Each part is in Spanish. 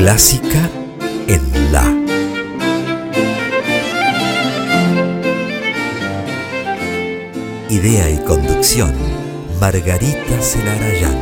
Clásica en La. Idea y conducción, Margarita Celarayán.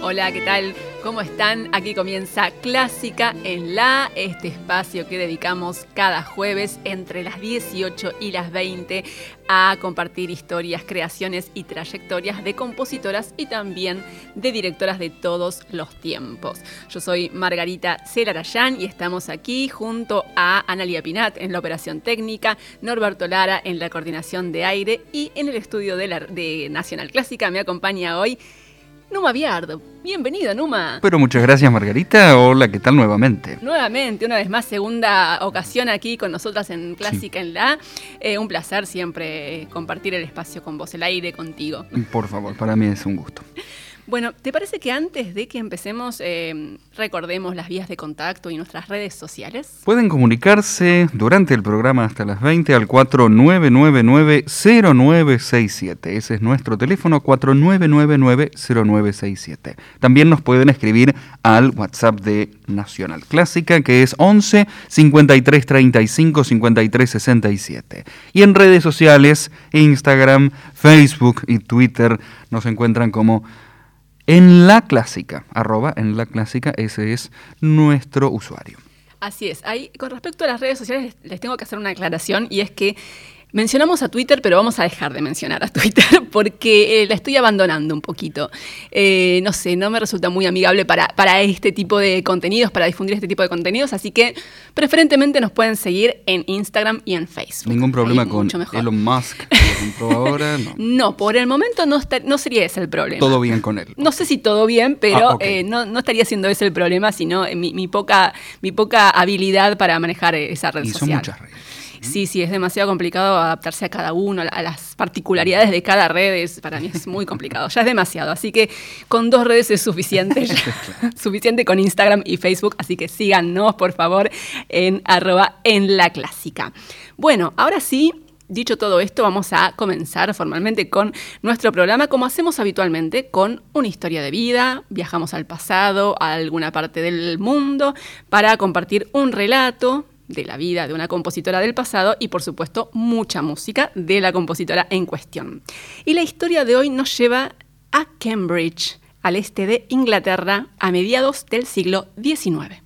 Hola, ¿qué tal? ¿Cómo están? Aquí comienza Clásica en La, este espacio que dedicamos cada jueves entre las 18 y las 20 a compartir historias, creaciones y trayectorias de compositoras y también de directoras de todos los tiempos. Yo soy Margarita Celarayán y estamos aquí junto a Analia Pinat en la operación técnica, Norberto Lara en la coordinación de aire y en el estudio de, la, de Nacional Clásica me acompaña hoy Numa Viardo. Bienvenida, Numa. Pero muchas gracias, Margarita. Hola, ¿qué tal nuevamente? Nuevamente, una vez más, segunda ocasión aquí con nosotras en Clásica en la. Eh, un placer siempre compartir el espacio con vos, el aire contigo. Por favor, para mí es un gusto. Bueno, ¿te parece que antes de que empecemos eh, recordemos las vías de contacto y nuestras redes sociales? Pueden comunicarse durante el programa hasta las 20 al 4999-0967. Ese es nuestro teléfono 4999-0967. También nos pueden escribir al WhatsApp de Nacional Clásica que es 11 53 35 53 67. Y en redes sociales, Instagram, Facebook y Twitter nos encuentran como en la clásica, arroba en la clásica, ese es nuestro usuario. Así es. Ahí, con respecto a las redes sociales, les tengo que hacer una aclaración y es que Mencionamos a Twitter, pero vamos a dejar de mencionar a Twitter porque eh, la estoy abandonando un poquito. Eh, no sé, no me resulta muy amigable para, para este tipo de contenidos, para difundir este tipo de contenidos, así que preferentemente nos pueden seguir en Instagram y en Facebook. ¿Ningún problema con Elon Musk? ¿Lo ahora? No. por el momento no, no sería ese el problema. Todo bien con él. No sé si todo bien, pero ah, eh, no, no, estaría siendo ese el problema, sino mi, mi, poca, mi poca habilidad para manejar esa red y social. Son muchas redes. Sí, sí, es demasiado complicado adaptarse a cada uno, a las particularidades de cada red. para mí es muy complicado, ya es demasiado. Así que con dos redes es suficiente, suficiente con Instagram y Facebook. Así que síganos, por favor, en arroba en la clásica. Bueno, ahora sí, Dicho todo esto, vamos a comenzar formalmente con nuestro programa, como hacemos habitualmente, con una historia de vida. Viajamos al pasado, a alguna parte del mundo, para compartir un relato de la vida de una compositora del pasado y por supuesto mucha música de la compositora en cuestión. Y la historia de hoy nos lleva a Cambridge, al este de Inglaterra, a mediados del siglo XIX.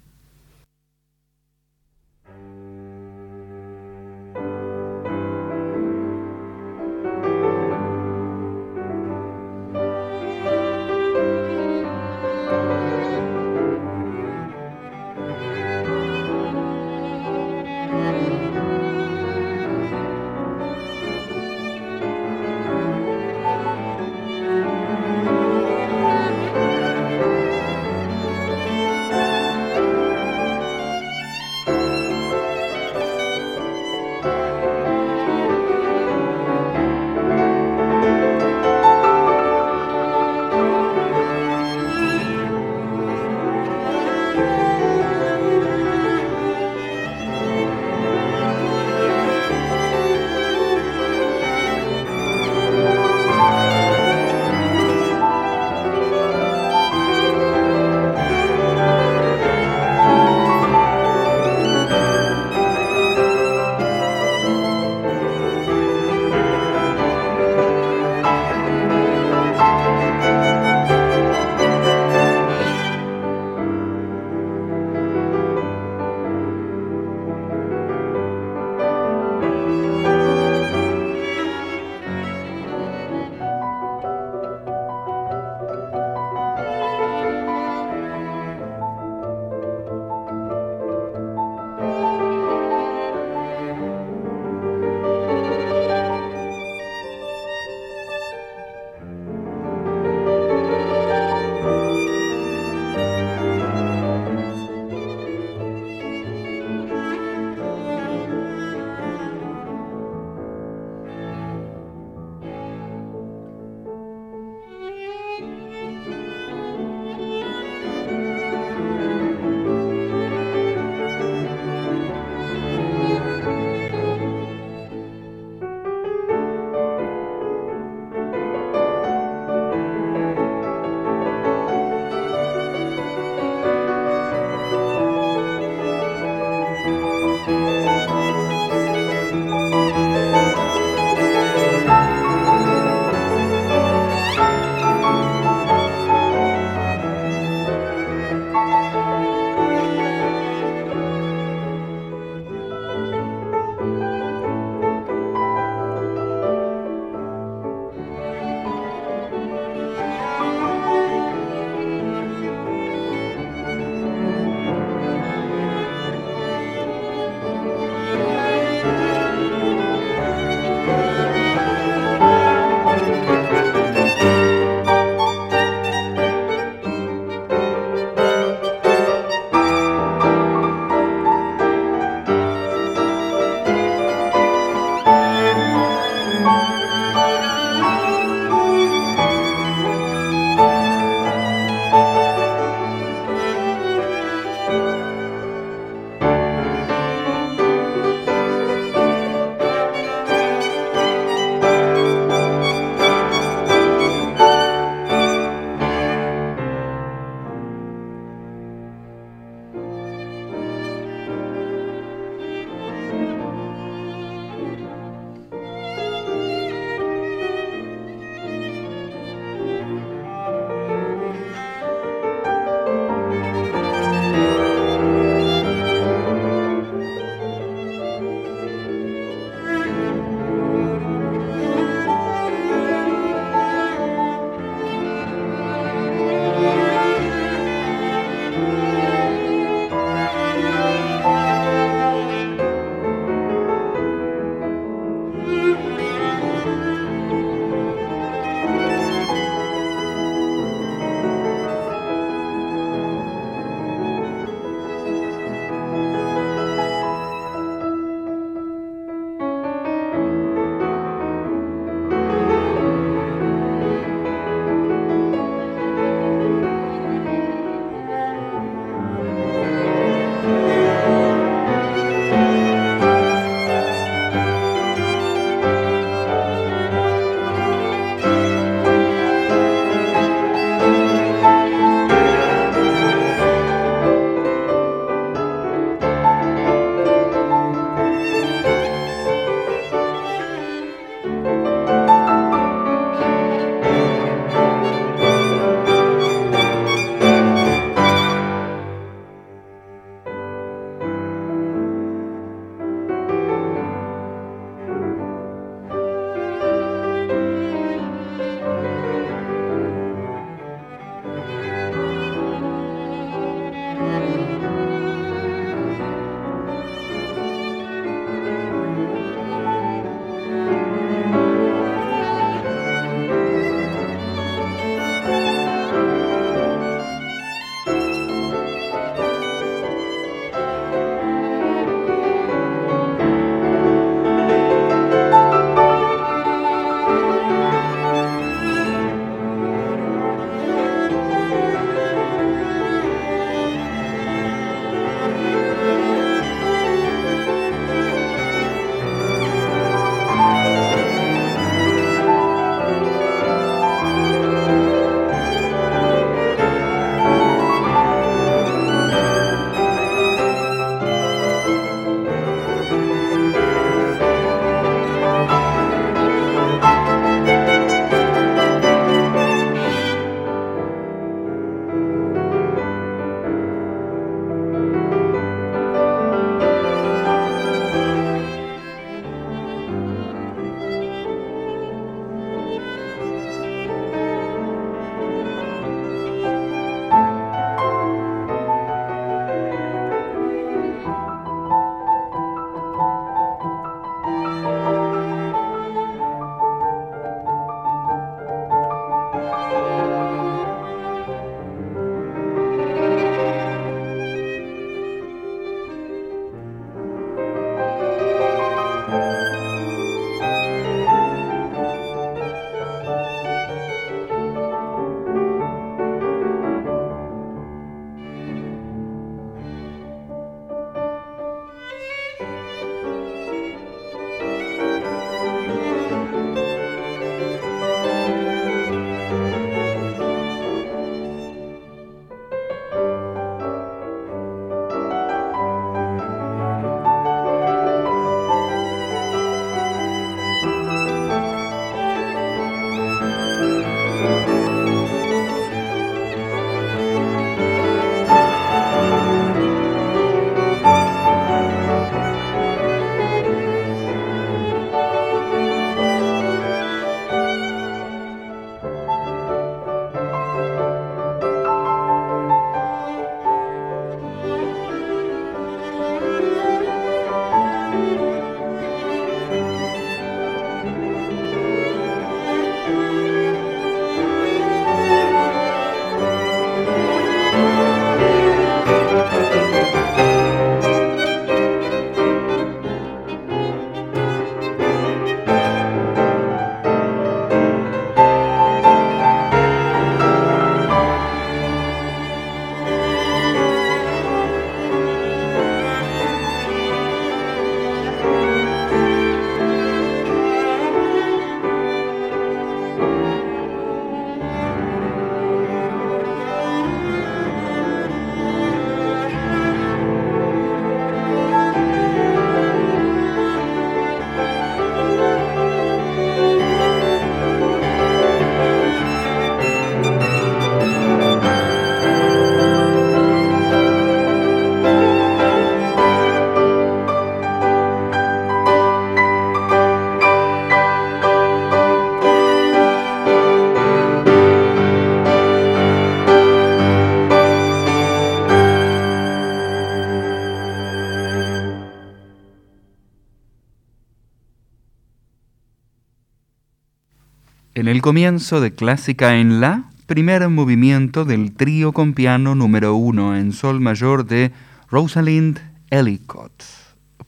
Comienzo de Clásica en La, primer movimiento del trío con piano número uno en sol mayor de Rosalind Ellicott,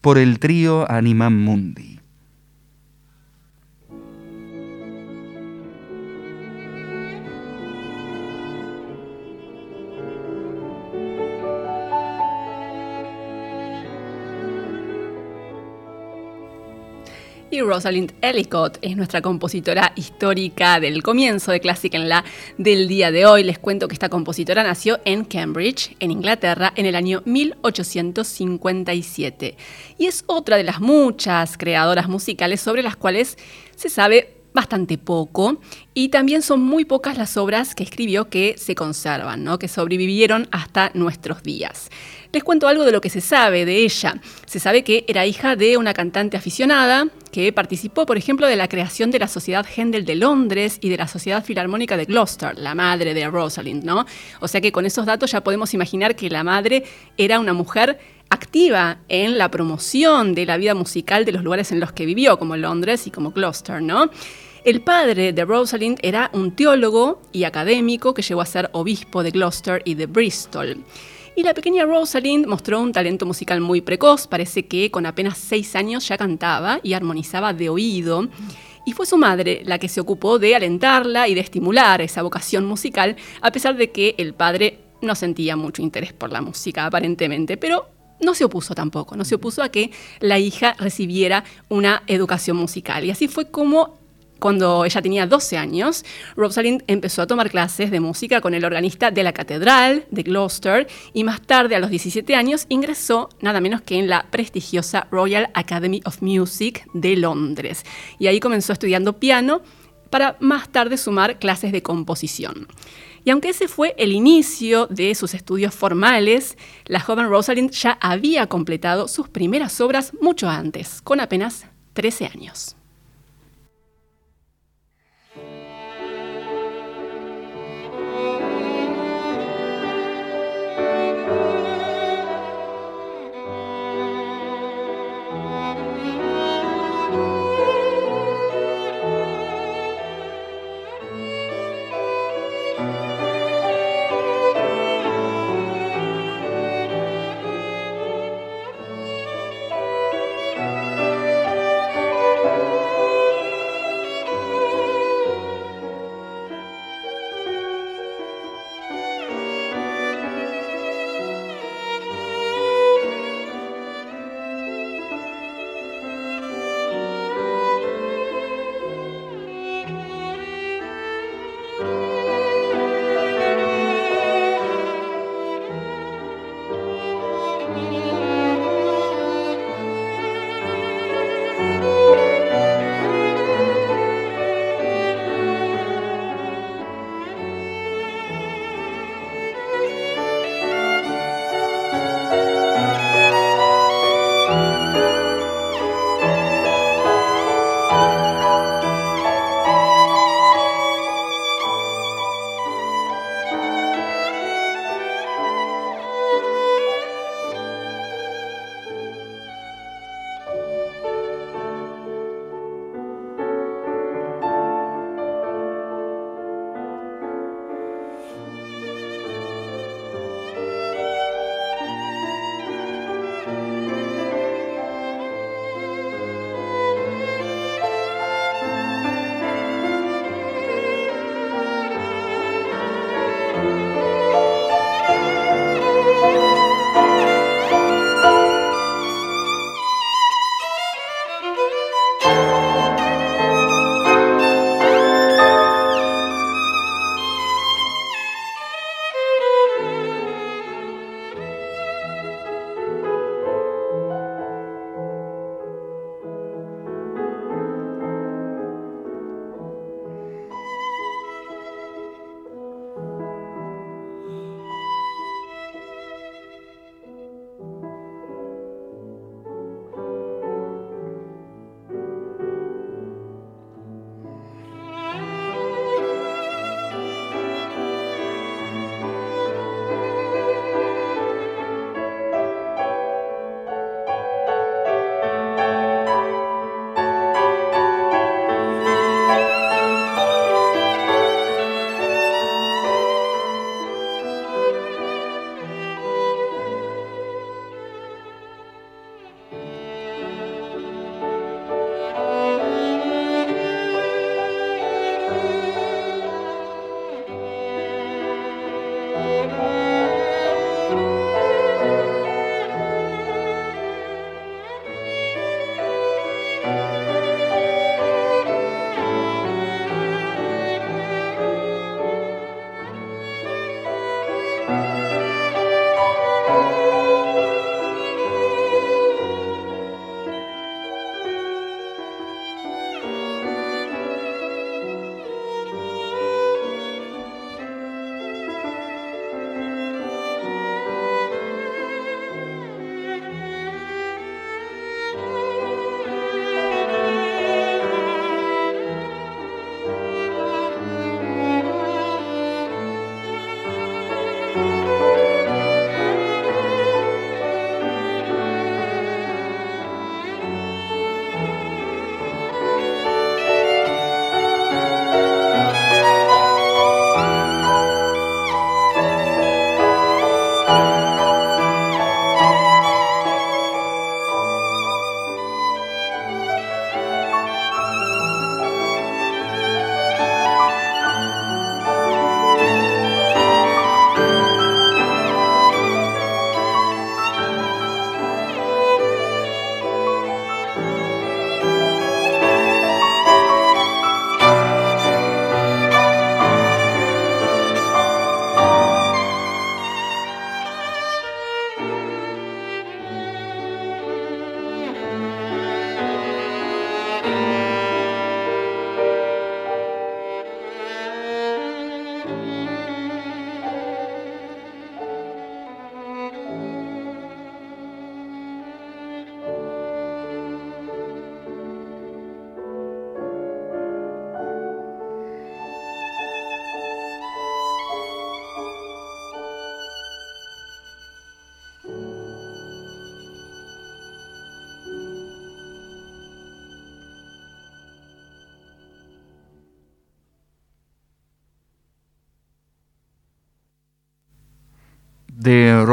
por el trío Anima Mundi. Rosalind Ellicott es nuestra compositora histórica del comienzo de Clásica en la del día de hoy. Les cuento que esta compositora nació en Cambridge, en Inglaterra, en el año 1857. Y es otra de las muchas creadoras musicales sobre las cuales se sabe bastante poco y también son muy pocas las obras que escribió que se conservan, ¿no? que sobrevivieron hasta nuestros días. Les cuento algo de lo que se sabe de ella. Se sabe que era hija de una cantante aficionada que participó, por ejemplo, de la creación de la Sociedad Händel de Londres y de la Sociedad Filarmónica de Gloucester, la madre de Rosalind, ¿no? O sea que con esos datos ya podemos imaginar que la madre era una mujer activa en la promoción de la vida musical de los lugares en los que vivió, como Londres y como Gloucester, ¿no? El padre de Rosalind era un teólogo y académico que llegó a ser obispo de Gloucester y de Bristol. Y la pequeña Rosalind mostró un talento musical muy precoz, parece que con apenas seis años ya cantaba y armonizaba de oído. Y fue su madre la que se ocupó de alentarla y de estimular esa vocación musical, a pesar de que el padre no sentía mucho interés por la música aparentemente, pero no se opuso tampoco, no se opuso a que la hija recibiera una educación musical. Y así fue como cuando ella tenía 12 años, Rosalind empezó a tomar clases de música con el organista de la Catedral de Gloucester y más tarde, a los 17 años, ingresó nada menos que en la prestigiosa Royal Academy of Music de Londres. Y ahí comenzó estudiando piano para más tarde sumar clases de composición. Y aunque ese fue el inicio de sus estudios formales, la joven Rosalind ya había completado sus primeras obras mucho antes, con apenas 13 años.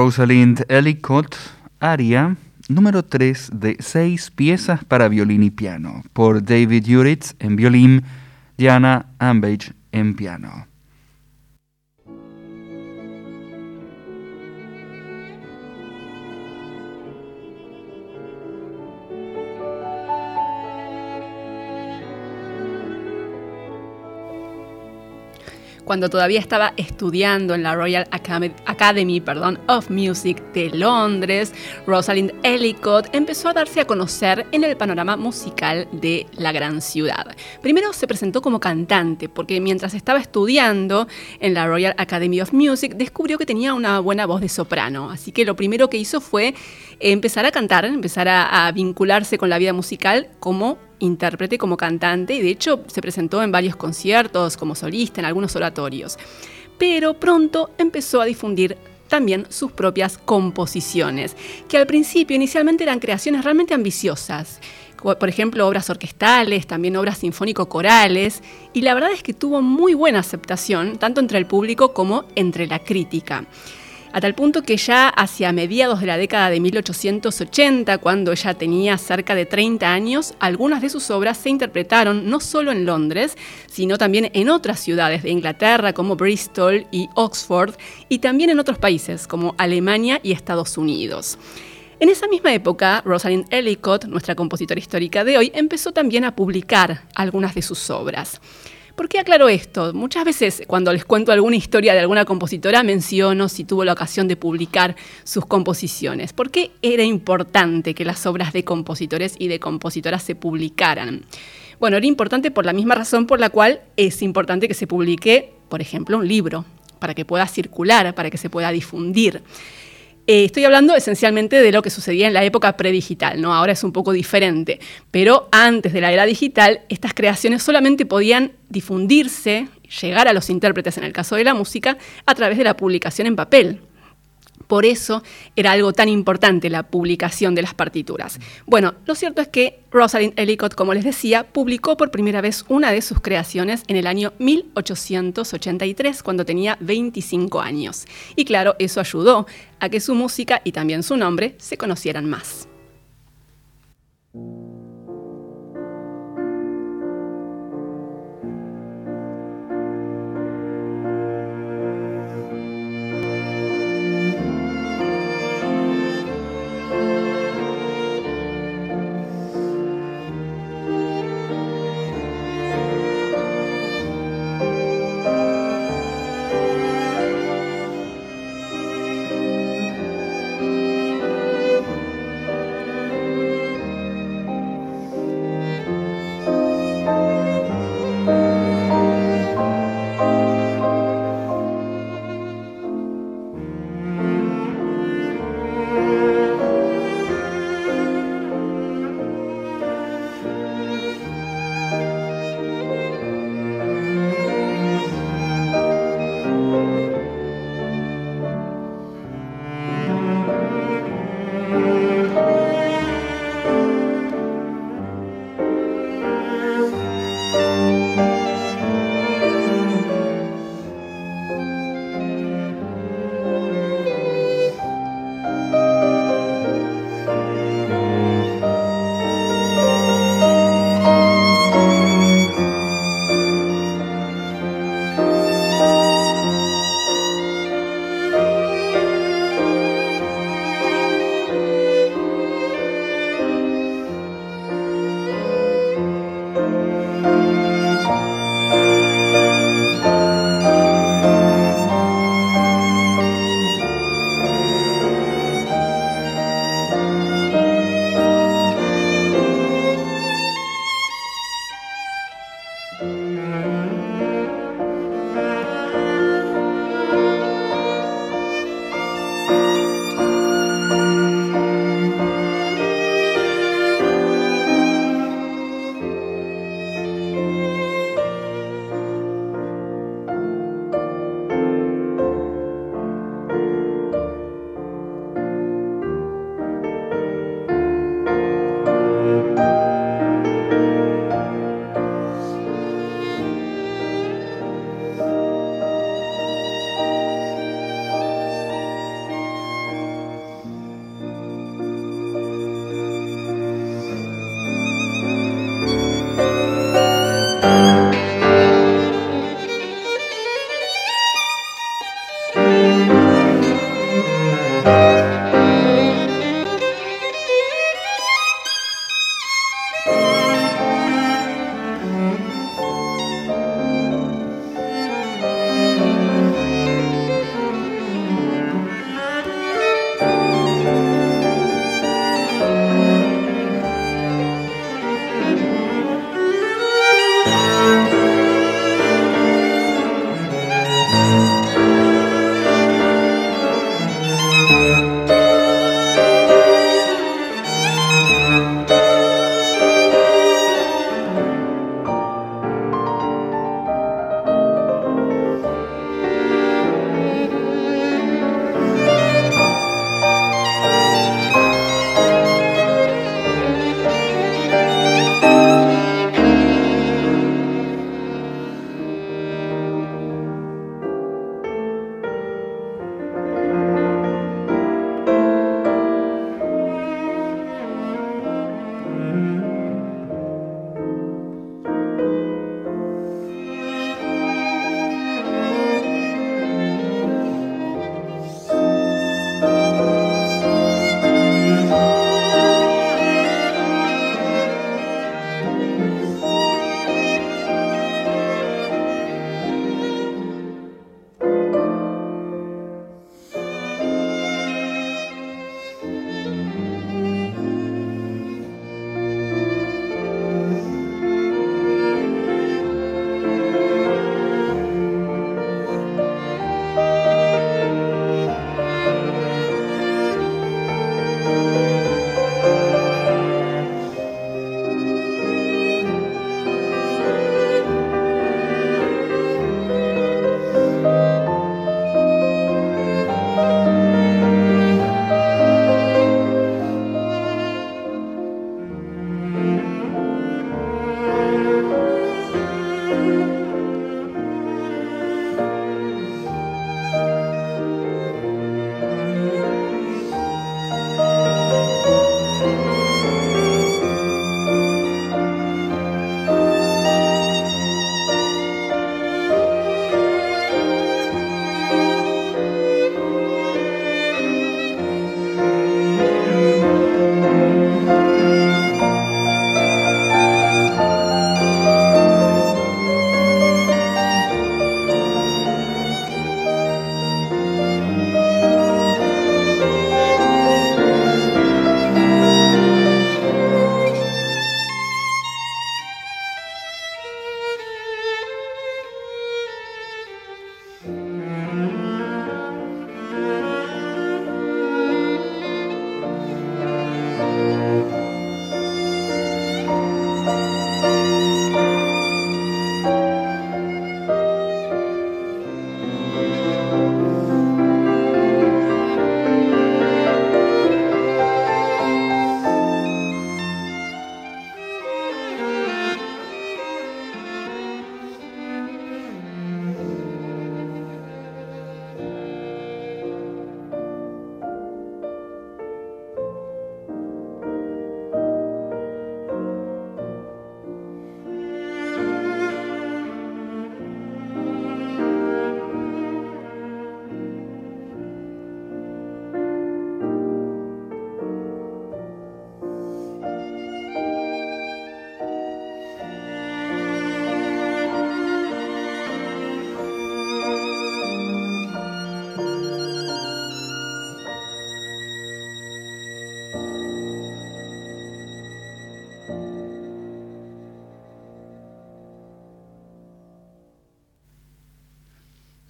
Rosalind Ellicott, aria número 3 de 6 piezas para violín y piano, por David Uritz en violín, Diana Ambage en piano. Cuando todavía estaba estudiando en la Royal Academy of Music de Londres, Rosalind Ellicott empezó a darse a conocer en el panorama musical de la gran ciudad. Primero se presentó como cantante, porque mientras estaba estudiando en la Royal Academy of Music, descubrió que tenía una buena voz de soprano. Así que lo primero que hizo fue empezar a cantar, empezar a, a vincularse con la vida musical como intérprete como cantante y de hecho se presentó en varios conciertos como solista en algunos oratorios. Pero pronto empezó a difundir también sus propias composiciones, que al principio inicialmente eran creaciones realmente ambiciosas, por ejemplo obras orquestales, también obras sinfónico-corales, y la verdad es que tuvo muy buena aceptación tanto entre el público como entre la crítica a tal punto que ya hacia mediados de la década de 1880, cuando ella tenía cerca de 30 años, algunas de sus obras se interpretaron no solo en Londres, sino también en otras ciudades de Inglaterra como Bristol y Oxford, y también en otros países como Alemania y Estados Unidos. En esa misma época, Rosalind Ellicott, nuestra compositora histórica de hoy, empezó también a publicar algunas de sus obras. ¿Por qué aclaro esto? Muchas veces cuando les cuento alguna historia de alguna compositora menciono si tuvo la ocasión de publicar sus composiciones. ¿Por qué era importante que las obras de compositores y de compositoras se publicaran? Bueno, era importante por la misma razón por la cual es importante que se publique, por ejemplo, un libro, para que pueda circular, para que se pueda difundir. Eh, estoy hablando esencialmente de lo que sucedía en la época predigital, ¿no? Ahora es un poco diferente, pero antes de la era digital, estas creaciones solamente podían difundirse, llegar a los intérpretes en el caso de la música, a través de la publicación en papel. Por eso era algo tan importante la publicación de las partituras. Bueno, lo cierto es que Rosalind Ellicott, como les decía, publicó por primera vez una de sus creaciones en el año 1883, cuando tenía 25 años. Y claro, eso ayudó a que su música y también su nombre se conocieran más.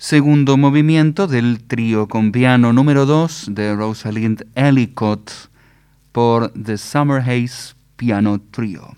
Segundo movimiento del trío con piano número 2 de Rosalind Ellicott por The Summer Haze Piano Trio.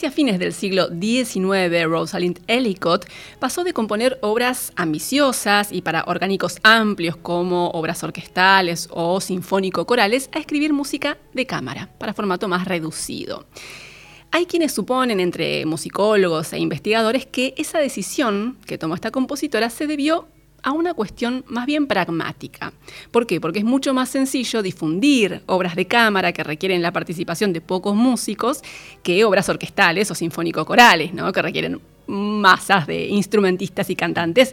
Hacia fines del siglo XIX, Rosalind Ellicott pasó de componer obras ambiciosas y para orgánicos amplios como obras orquestales o sinfónico-corales a escribir música de cámara para formato más reducido. Hay quienes suponen, entre musicólogos e investigadores, que esa decisión que tomó esta compositora se debió a una cuestión más bien pragmática. ¿Por qué? Porque es mucho más sencillo difundir obras de cámara que requieren la participación de pocos músicos que obras orquestales o sinfónico-corales, ¿no? que requieren masas de instrumentistas y cantantes,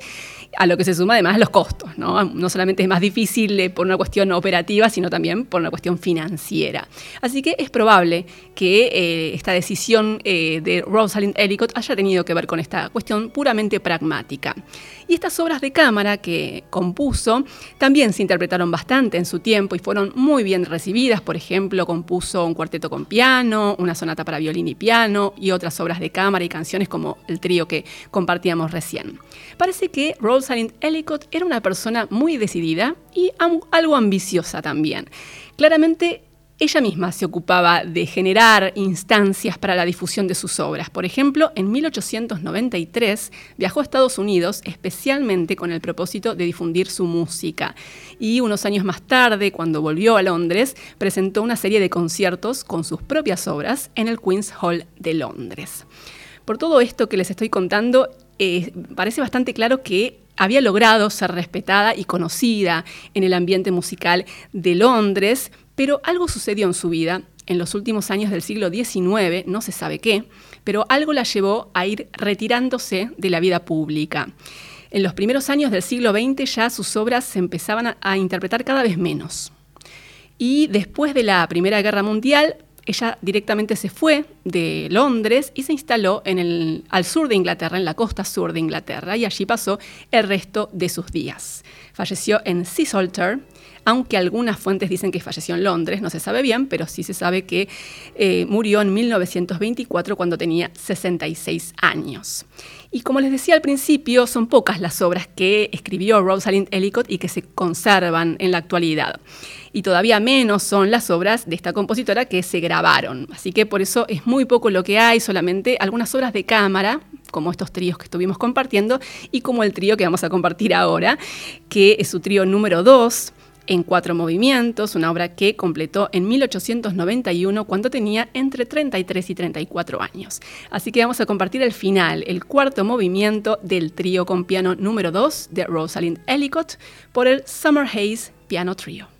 a lo que se suma además los costos. No, no solamente es más difícil eh, por una cuestión operativa, sino también por una cuestión financiera. Así que es probable que eh, esta decisión eh, de Rosalind Ellicott haya tenido que ver con esta cuestión puramente pragmática. Y estas obras de cámara que compuso también se interpretaron bastante en su tiempo y fueron muy bien recibidas. Por ejemplo, compuso un cuarteto con piano, una sonata para violín y piano y otras obras de cámara y canciones como el que compartíamos recién. Parece que Rosalind Ellicott era una persona muy decidida y algo ambiciosa también. Claramente ella misma se ocupaba de generar instancias para la difusión de sus obras. Por ejemplo, en 1893 viajó a Estados Unidos especialmente con el propósito de difundir su música. Y unos años más tarde, cuando volvió a Londres, presentó una serie de conciertos con sus propias obras en el Queen's Hall de Londres. Por todo esto que les estoy contando, eh, parece bastante claro que había logrado ser respetada y conocida en el ambiente musical de Londres, pero algo sucedió en su vida en los últimos años del siglo XIX, no se sabe qué, pero algo la llevó a ir retirándose de la vida pública. En los primeros años del siglo XX ya sus obras se empezaban a, interpretar cada vez menos. Y después de la Primera Guerra Mundial, ella directamente se fue de Londres y se instaló al sur de Inglaterra, en la costa sur de Inglaterra, y allí pasó el resto de sus días. Falleció en Seasalter, aunque algunas fuentes dicen que falleció en Londres, no se sabe bien, pero sí se sabe que eh, murió en 1924 cuando tenía 66 años. Y como les decía al principio, son pocas las obras que escribió Rosalind Ellicott y que se conservan en la actualidad. Y todavía menos son las obras de esta compositora que se grabaron. Así que por eso es muy poco lo que hay, solamente algunas obras de cámara, como estos tríos que estuvimos compartiendo, y como el trío que vamos a compartir ahora, que es su trío número 2, en cuatro movimientos, una obra que completó en 1891 cuando tenía entre 33 y 34 años. Así que vamos a compartir el final, el cuarto movimiento del trío con piano número 2 de Rosalind Ellicott por el Summer Haze Piano Trio.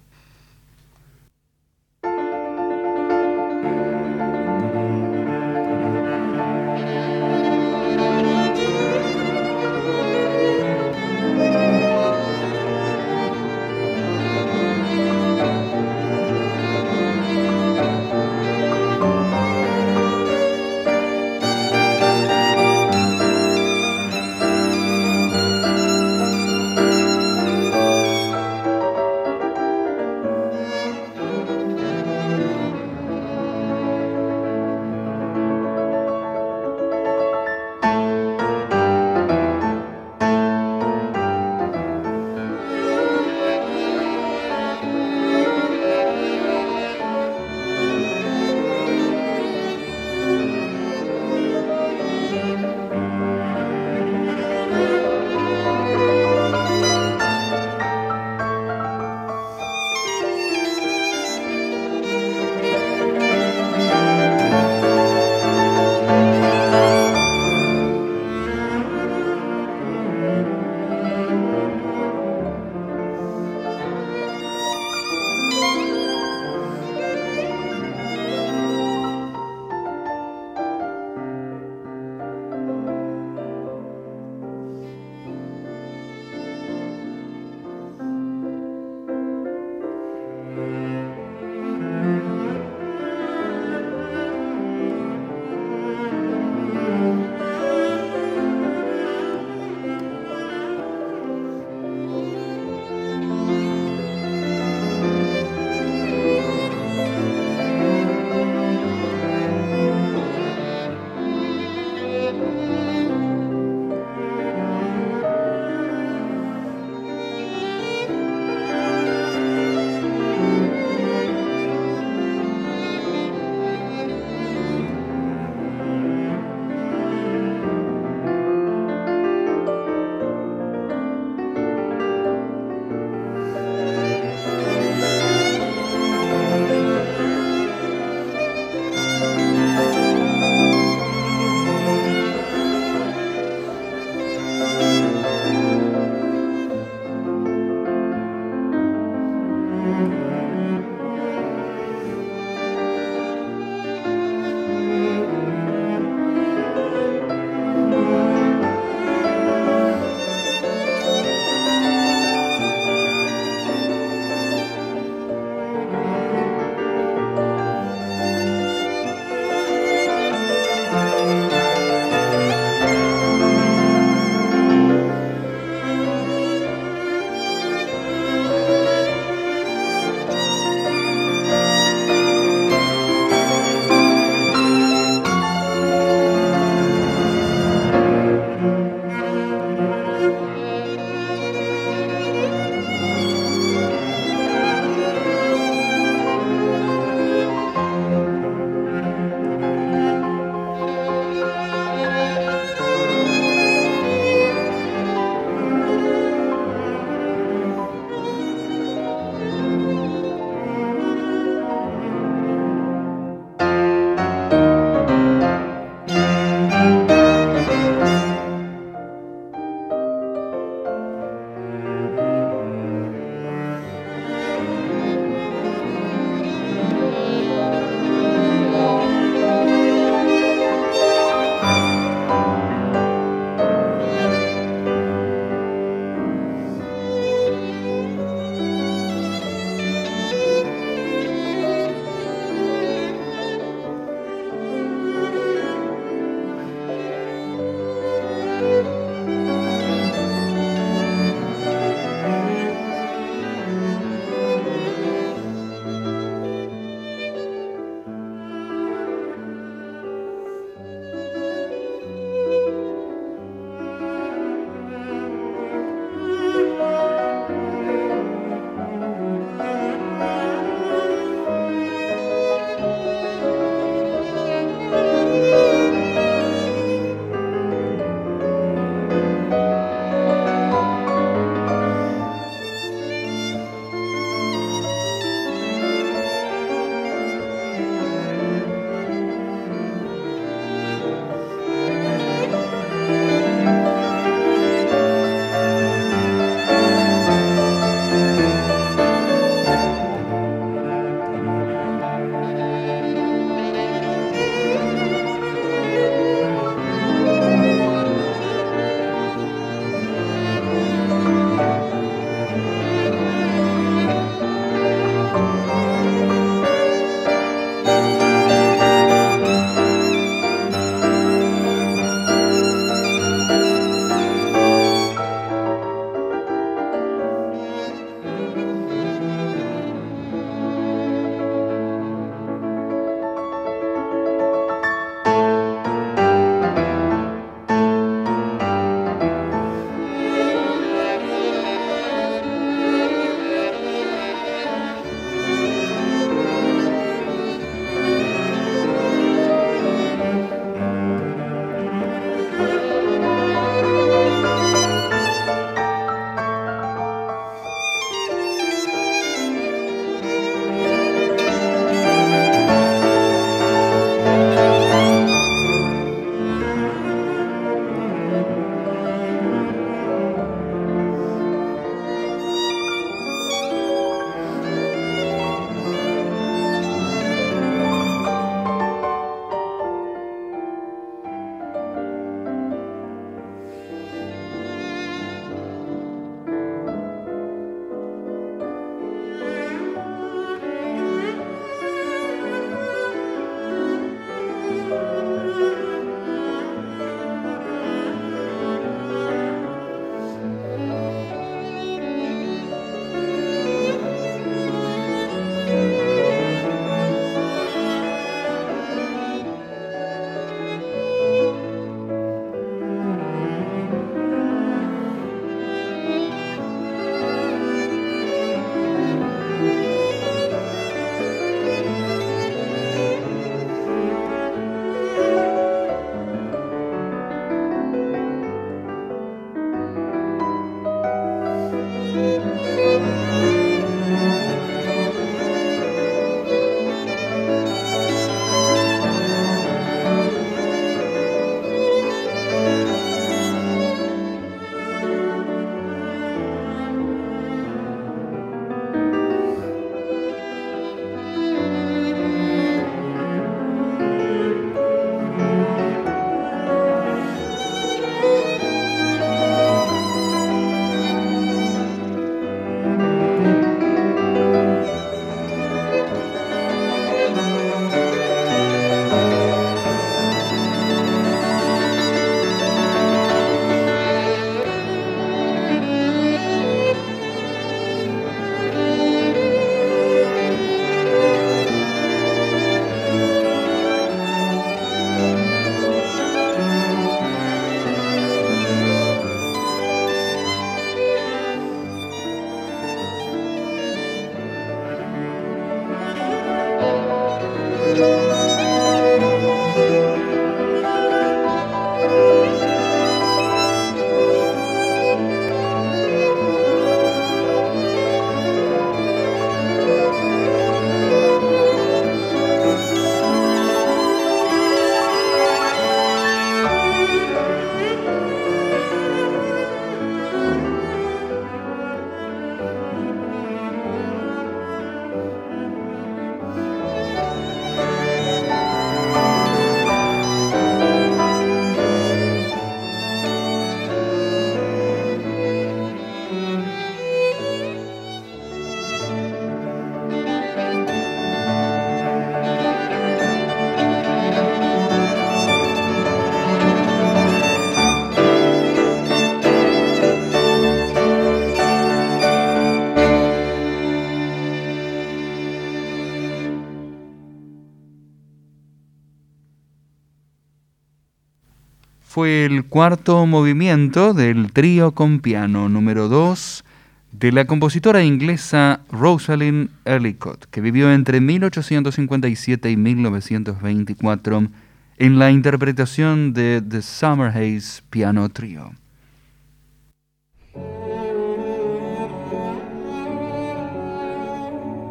Fue el cuarto movimiento del trío con piano número 2 de la compositora inglesa Rosalind Ellicott, que vivió entre 1857 y 1924 en la interpretación de The Summer Haze Piano Trio.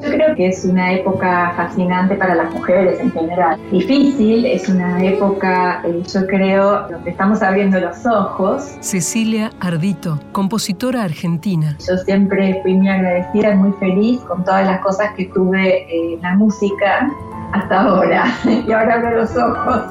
Yo creo que es una época fascinante para las mujeres en general. Difícil, es una época, eh, yo creo, donde estamos abriendo los ojos. Cecilia Ardito, compositora argentina. Yo siempre fui muy agradecida y muy feliz con todas las cosas que tuve en la música hasta ahora. y ahora abro los ojos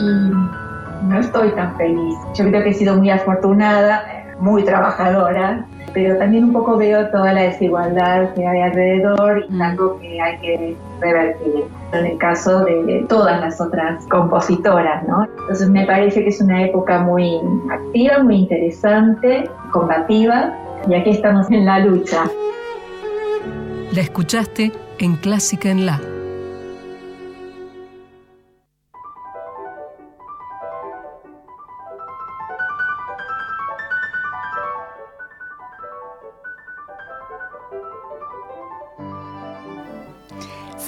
y no estoy tan feliz. Yo creo que he sido muy afortunada, muy trabajadora pero también un poco veo toda la desigualdad que hay alrededor y mm. algo que hay que revertir en el caso de todas las otras compositoras, ¿no? Entonces me parece que es una época muy activa, muy interesante, combativa y aquí estamos en la lucha. La escuchaste en Clásica en La.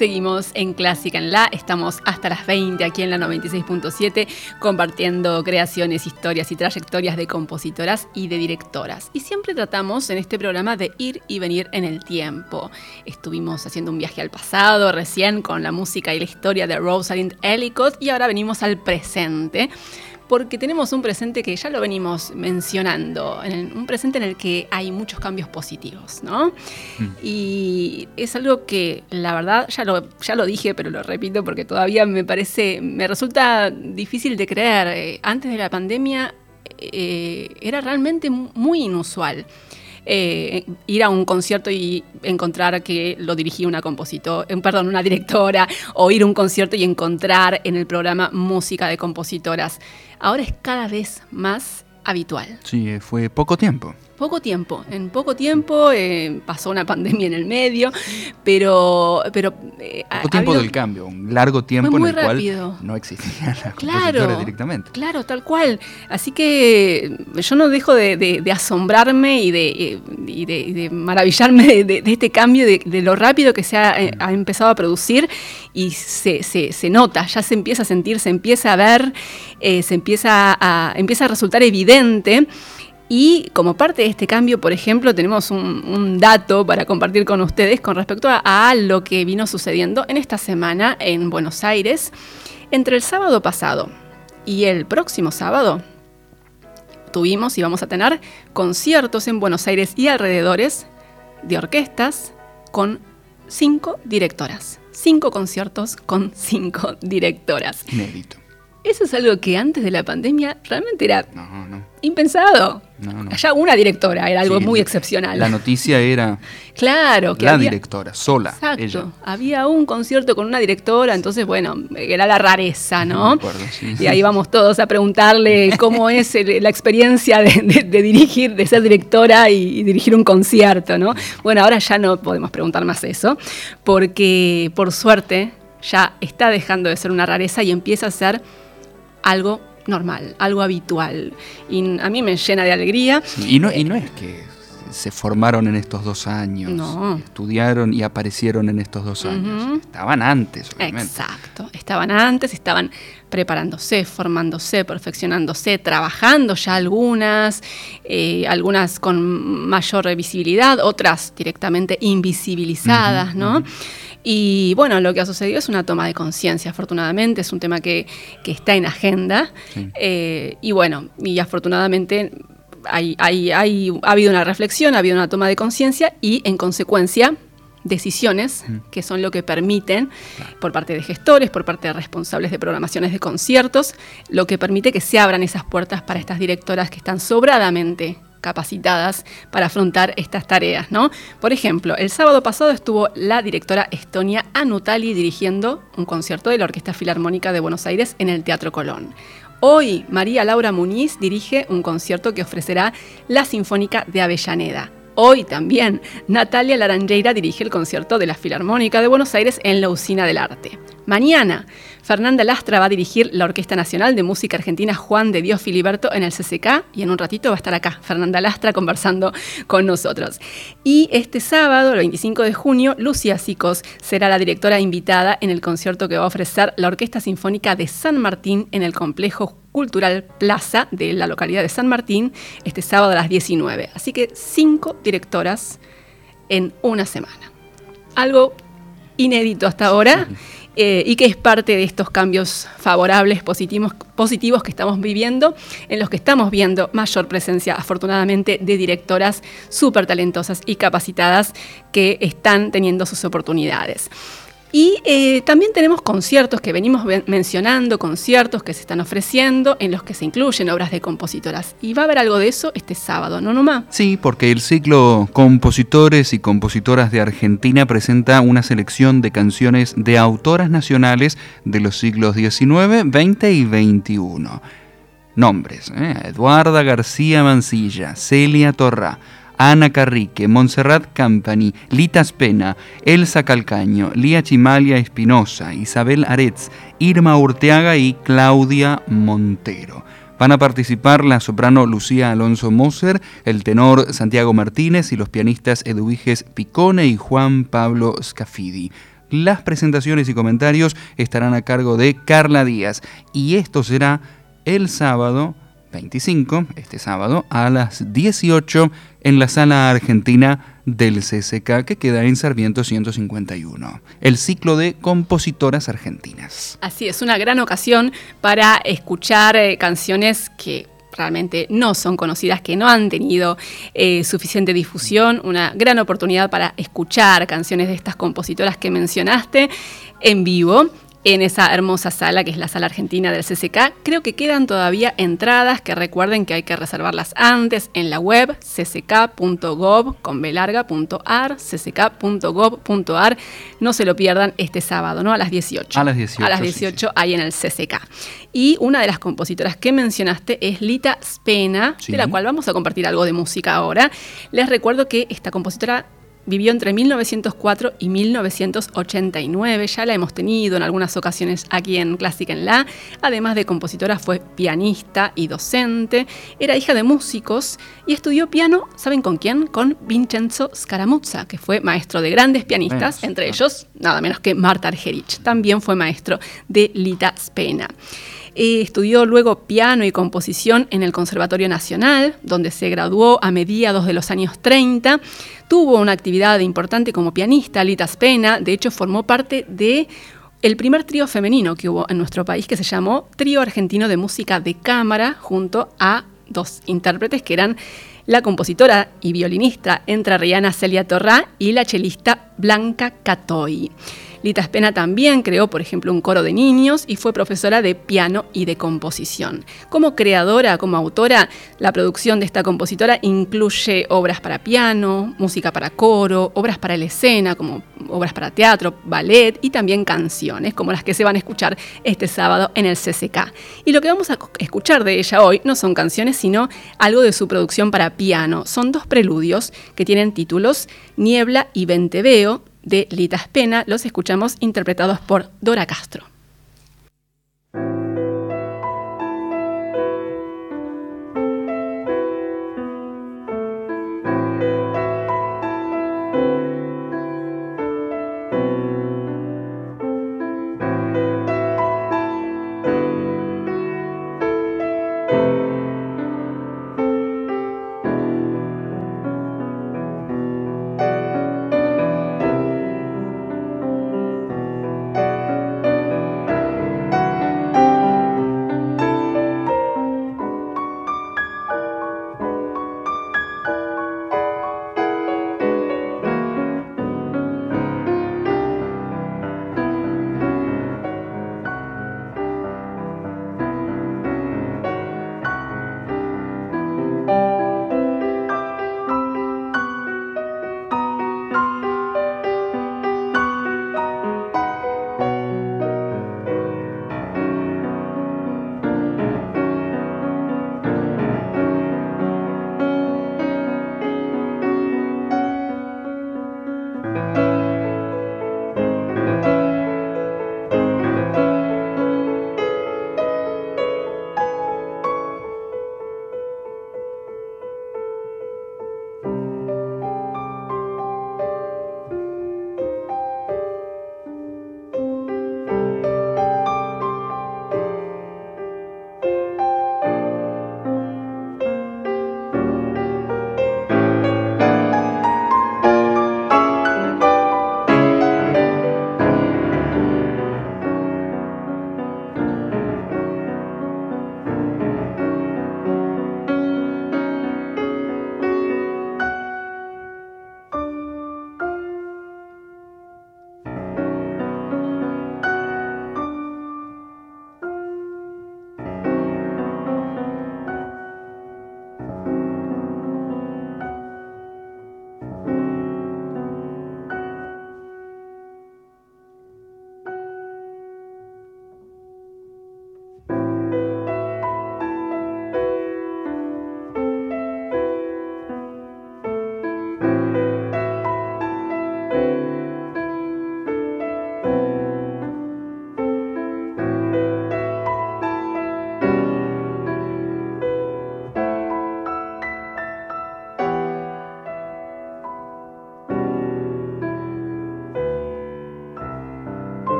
Seguimos en Clásica en La, estamos hasta las 20 aquí en la 96.7 compartiendo creaciones, historias y trayectorias de compositoras y de directoras. Y siempre tratamos en este programa de ir y venir en el tiempo. Estuvimos haciendo un viaje al pasado recién con la música y la historia de Rosalind Ellicott y ahora venimos al presente porque tenemos un presente que ya lo venimos mencionando, un presente en el que hay muchos cambios positivos, ¿no? Mm. Y es algo que la verdad ya lo, ya lo dije, pero lo repito porque todavía me parece, me resulta difícil de creer. Eh, antes de la pandemia eh, era realmente muy inusual. Eh, ir a un concierto y encontrar que lo dirigía una compositor, perdón, una directora, o ir a un concierto y encontrar en el programa música de compositoras ahora es cada vez más habitual. Sí, eh, fue poco tiempo. Poco tiempo, en poco tiempo eh, pasó una pandemia en el medio, pero... pero eh, poco tiempo del cambio, un largo tiempo en el cual no existía la claro, directamente. Claro, tal cual. Así que yo no dejo de, asombrarme y de, de maravillarme de, este cambio, de, lo rápido que se ha, ha empezado a producir y se, se, se, nota, ya se empieza a sentir, se empieza a ver, se empieza a, empieza a resultar evidente y como parte de este cambio, por ejemplo, tenemos un, dato para compartir con ustedes con respecto a, lo que vino sucediendo en esta semana en Buenos Aires. Entre el sábado pasado y el próximo sábado, tuvimos y vamos a tener conciertos en Buenos Aires y alrededores de orquestas con cinco directoras. Cinco conciertos con cinco directoras. Inédito. Eso es algo que antes de la pandemia realmente era impensado. No, Ya una directora era algo muy excepcional. La noticia era claro, que la directora, sola. Exacto. Había un concierto con una directora, entonces, bueno, era la rareza, ¿no? y ahí vamos todos a preguntarle cómo es la experiencia de, dirigir, de ser directora y, dirigir un concierto, ¿no? Bueno, ahora ya no podemos preguntar más eso, porque por suerte ya está dejando de ser una rareza y empieza a ser algo normal, algo habitual. Y a mí me llena de alegría. y, no, y no es que se formaron en estos dos años, estudiaron y aparecieron en estos dos años. Estaban antes, obviamente. Exacto, estaban antes, estaban preparándose, formándose, perfeccionándose, trabajando ya algunas, eh, algunas con mayor visibilidad, otras directamente invisibilizadas, ¿no? Y bueno, lo que ha sucedido es una toma de conciencia, afortunadamente, es un tema que, está en agenda. Eh, y bueno, y afortunadamente hay, ha habido una reflexión, ha habido una toma de conciencia y en consecuencia decisiones que son lo que permiten, por parte de gestores, por parte de responsables de programaciones de conciertos, lo que permite que se abran esas puertas para estas directoras que están sobradamente capacitadas para afrontar estas tareas, ¿no? Por ejemplo, el sábado pasado estuvo la directora Estonia Anutali dirigiendo un concierto de la Orquesta Filarmónica de Buenos Aires en el Teatro Colón. Hoy, María Laura Muñiz dirige un concierto que ofrecerá la Sinfónica de Avellaneda. Hoy también Natalia Laranjeira dirige el concierto de la Filarmónica de Buenos Aires en la Usina del Arte. Mañana, Fernanda Lastra va a dirigir la Orquesta Nacional de Música Argentina Juan de Dios Filiberto en el CCK y en un ratito va a estar acá Fernanda Lastra conversando con nosotros. Y este sábado, el 25 de junio, Lucia Sicos será la directora invitada en el concierto que va a ofrecer la Orquesta Sinfónica de San Martín en el complejo Cultural Plaza de la localidad de San Martín este sábado a las 19. Así que cinco directoras en una semana. Algo inédito hasta ahora. Eh, y que es parte de estos cambios favorables, positivos, positivos que estamos viviendo, en los que estamos viendo mayor presencia, afortunadamente, de directoras súper talentosas y capacitadas que están teniendo sus oportunidades. Y eh, también tenemos conciertos que venimos mencionando, conciertos que se están ofreciendo en los que se incluyen obras de compositoras. Y va a haber algo de eso este sábado, ¿no, Nomá? Sí, porque el ciclo Compositores y Compositoras de Argentina presenta una selección de canciones de autoras nacionales de los siglos XIX, XX y XXI. Nombres, ¿eh? Eduarda García Mancilla, Celia Torrá, Ana Carrique, Montserrat Campani, Lita Spena, Elsa Calcaño, Lía Chimalia Espinosa, Isabel Aretz, Irma Urteaga y Claudia Montero. Van a participar la soprano Lucía Alonso Moser, el tenor Santiago Martínez y los pianistas Eduviges Picone y Juan Pablo Scafidi. Las presentaciones y comentarios estarán a cargo de Carla Díaz y esto será el sábado 25, este sábado, a las 18 en la sala argentina del CCK que queda en Sarmiento 151, el ciclo de compositoras argentinas. Así es, una gran ocasión para escuchar eh, canciones que realmente no son conocidas, que no han tenido eh, suficiente difusión, una gran oportunidad para escuchar canciones de estas compositoras que mencionaste en vivo en esa hermosa sala que es la sala argentina del CCK. Creo que quedan todavía entradas que recuerden que hay que reservarlas antes en la web cck.gov con cck.gov.ar. No se lo pierdan este sábado, ¿no? A las 18. A las 18. A las 18 ahí en el CCK. Y una de las compositoras que mencionaste es Lita Spena, de la cual vamos a compartir algo de música ahora. Les recuerdo que esta compositora vivió entre 1904 y 1989, ya la hemos tenido en algunas ocasiones aquí en Clásica en La. Además de compositora, fue pianista y docente, era hija de músicos y estudió piano, ¿saben con quién? Con Vincenzo Scaramuzza, que fue maestro de grandes pianistas, entre ellos nada menos que Marta Argerich. También fue maestro de Lita Spena. Estudió luego piano y composición en el Conservatorio Nacional, donde se graduó a mediados de los años 30. Tuvo una actividad importante como pianista, Lita Spena. De hecho, formó parte de el primer trío femenino que hubo en nuestro país, que se llamó Trío Argentino de Música de Cámara, junto a dos intérpretes que eran la compositora y violinista entrerriana Celia Torrá y la chelista Blanca Catoy. Lita Spena también creó, por ejemplo, un coro de niños y fue profesora de piano y de composición. Como creadora, como autora, la producción de esta compositora incluye obras para piano, música para coro, obras para la escena, como obras para teatro, ballet y también canciones, como las que se van a escuchar este sábado en el CCK. Y lo que vamos a escuchar de ella hoy no son canciones, sino algo de su producción para piano. Son dos preludios que tienen títulos Niebla y Venteveo, de Lita Spena, los escuchamos interpretados por Dora Castro.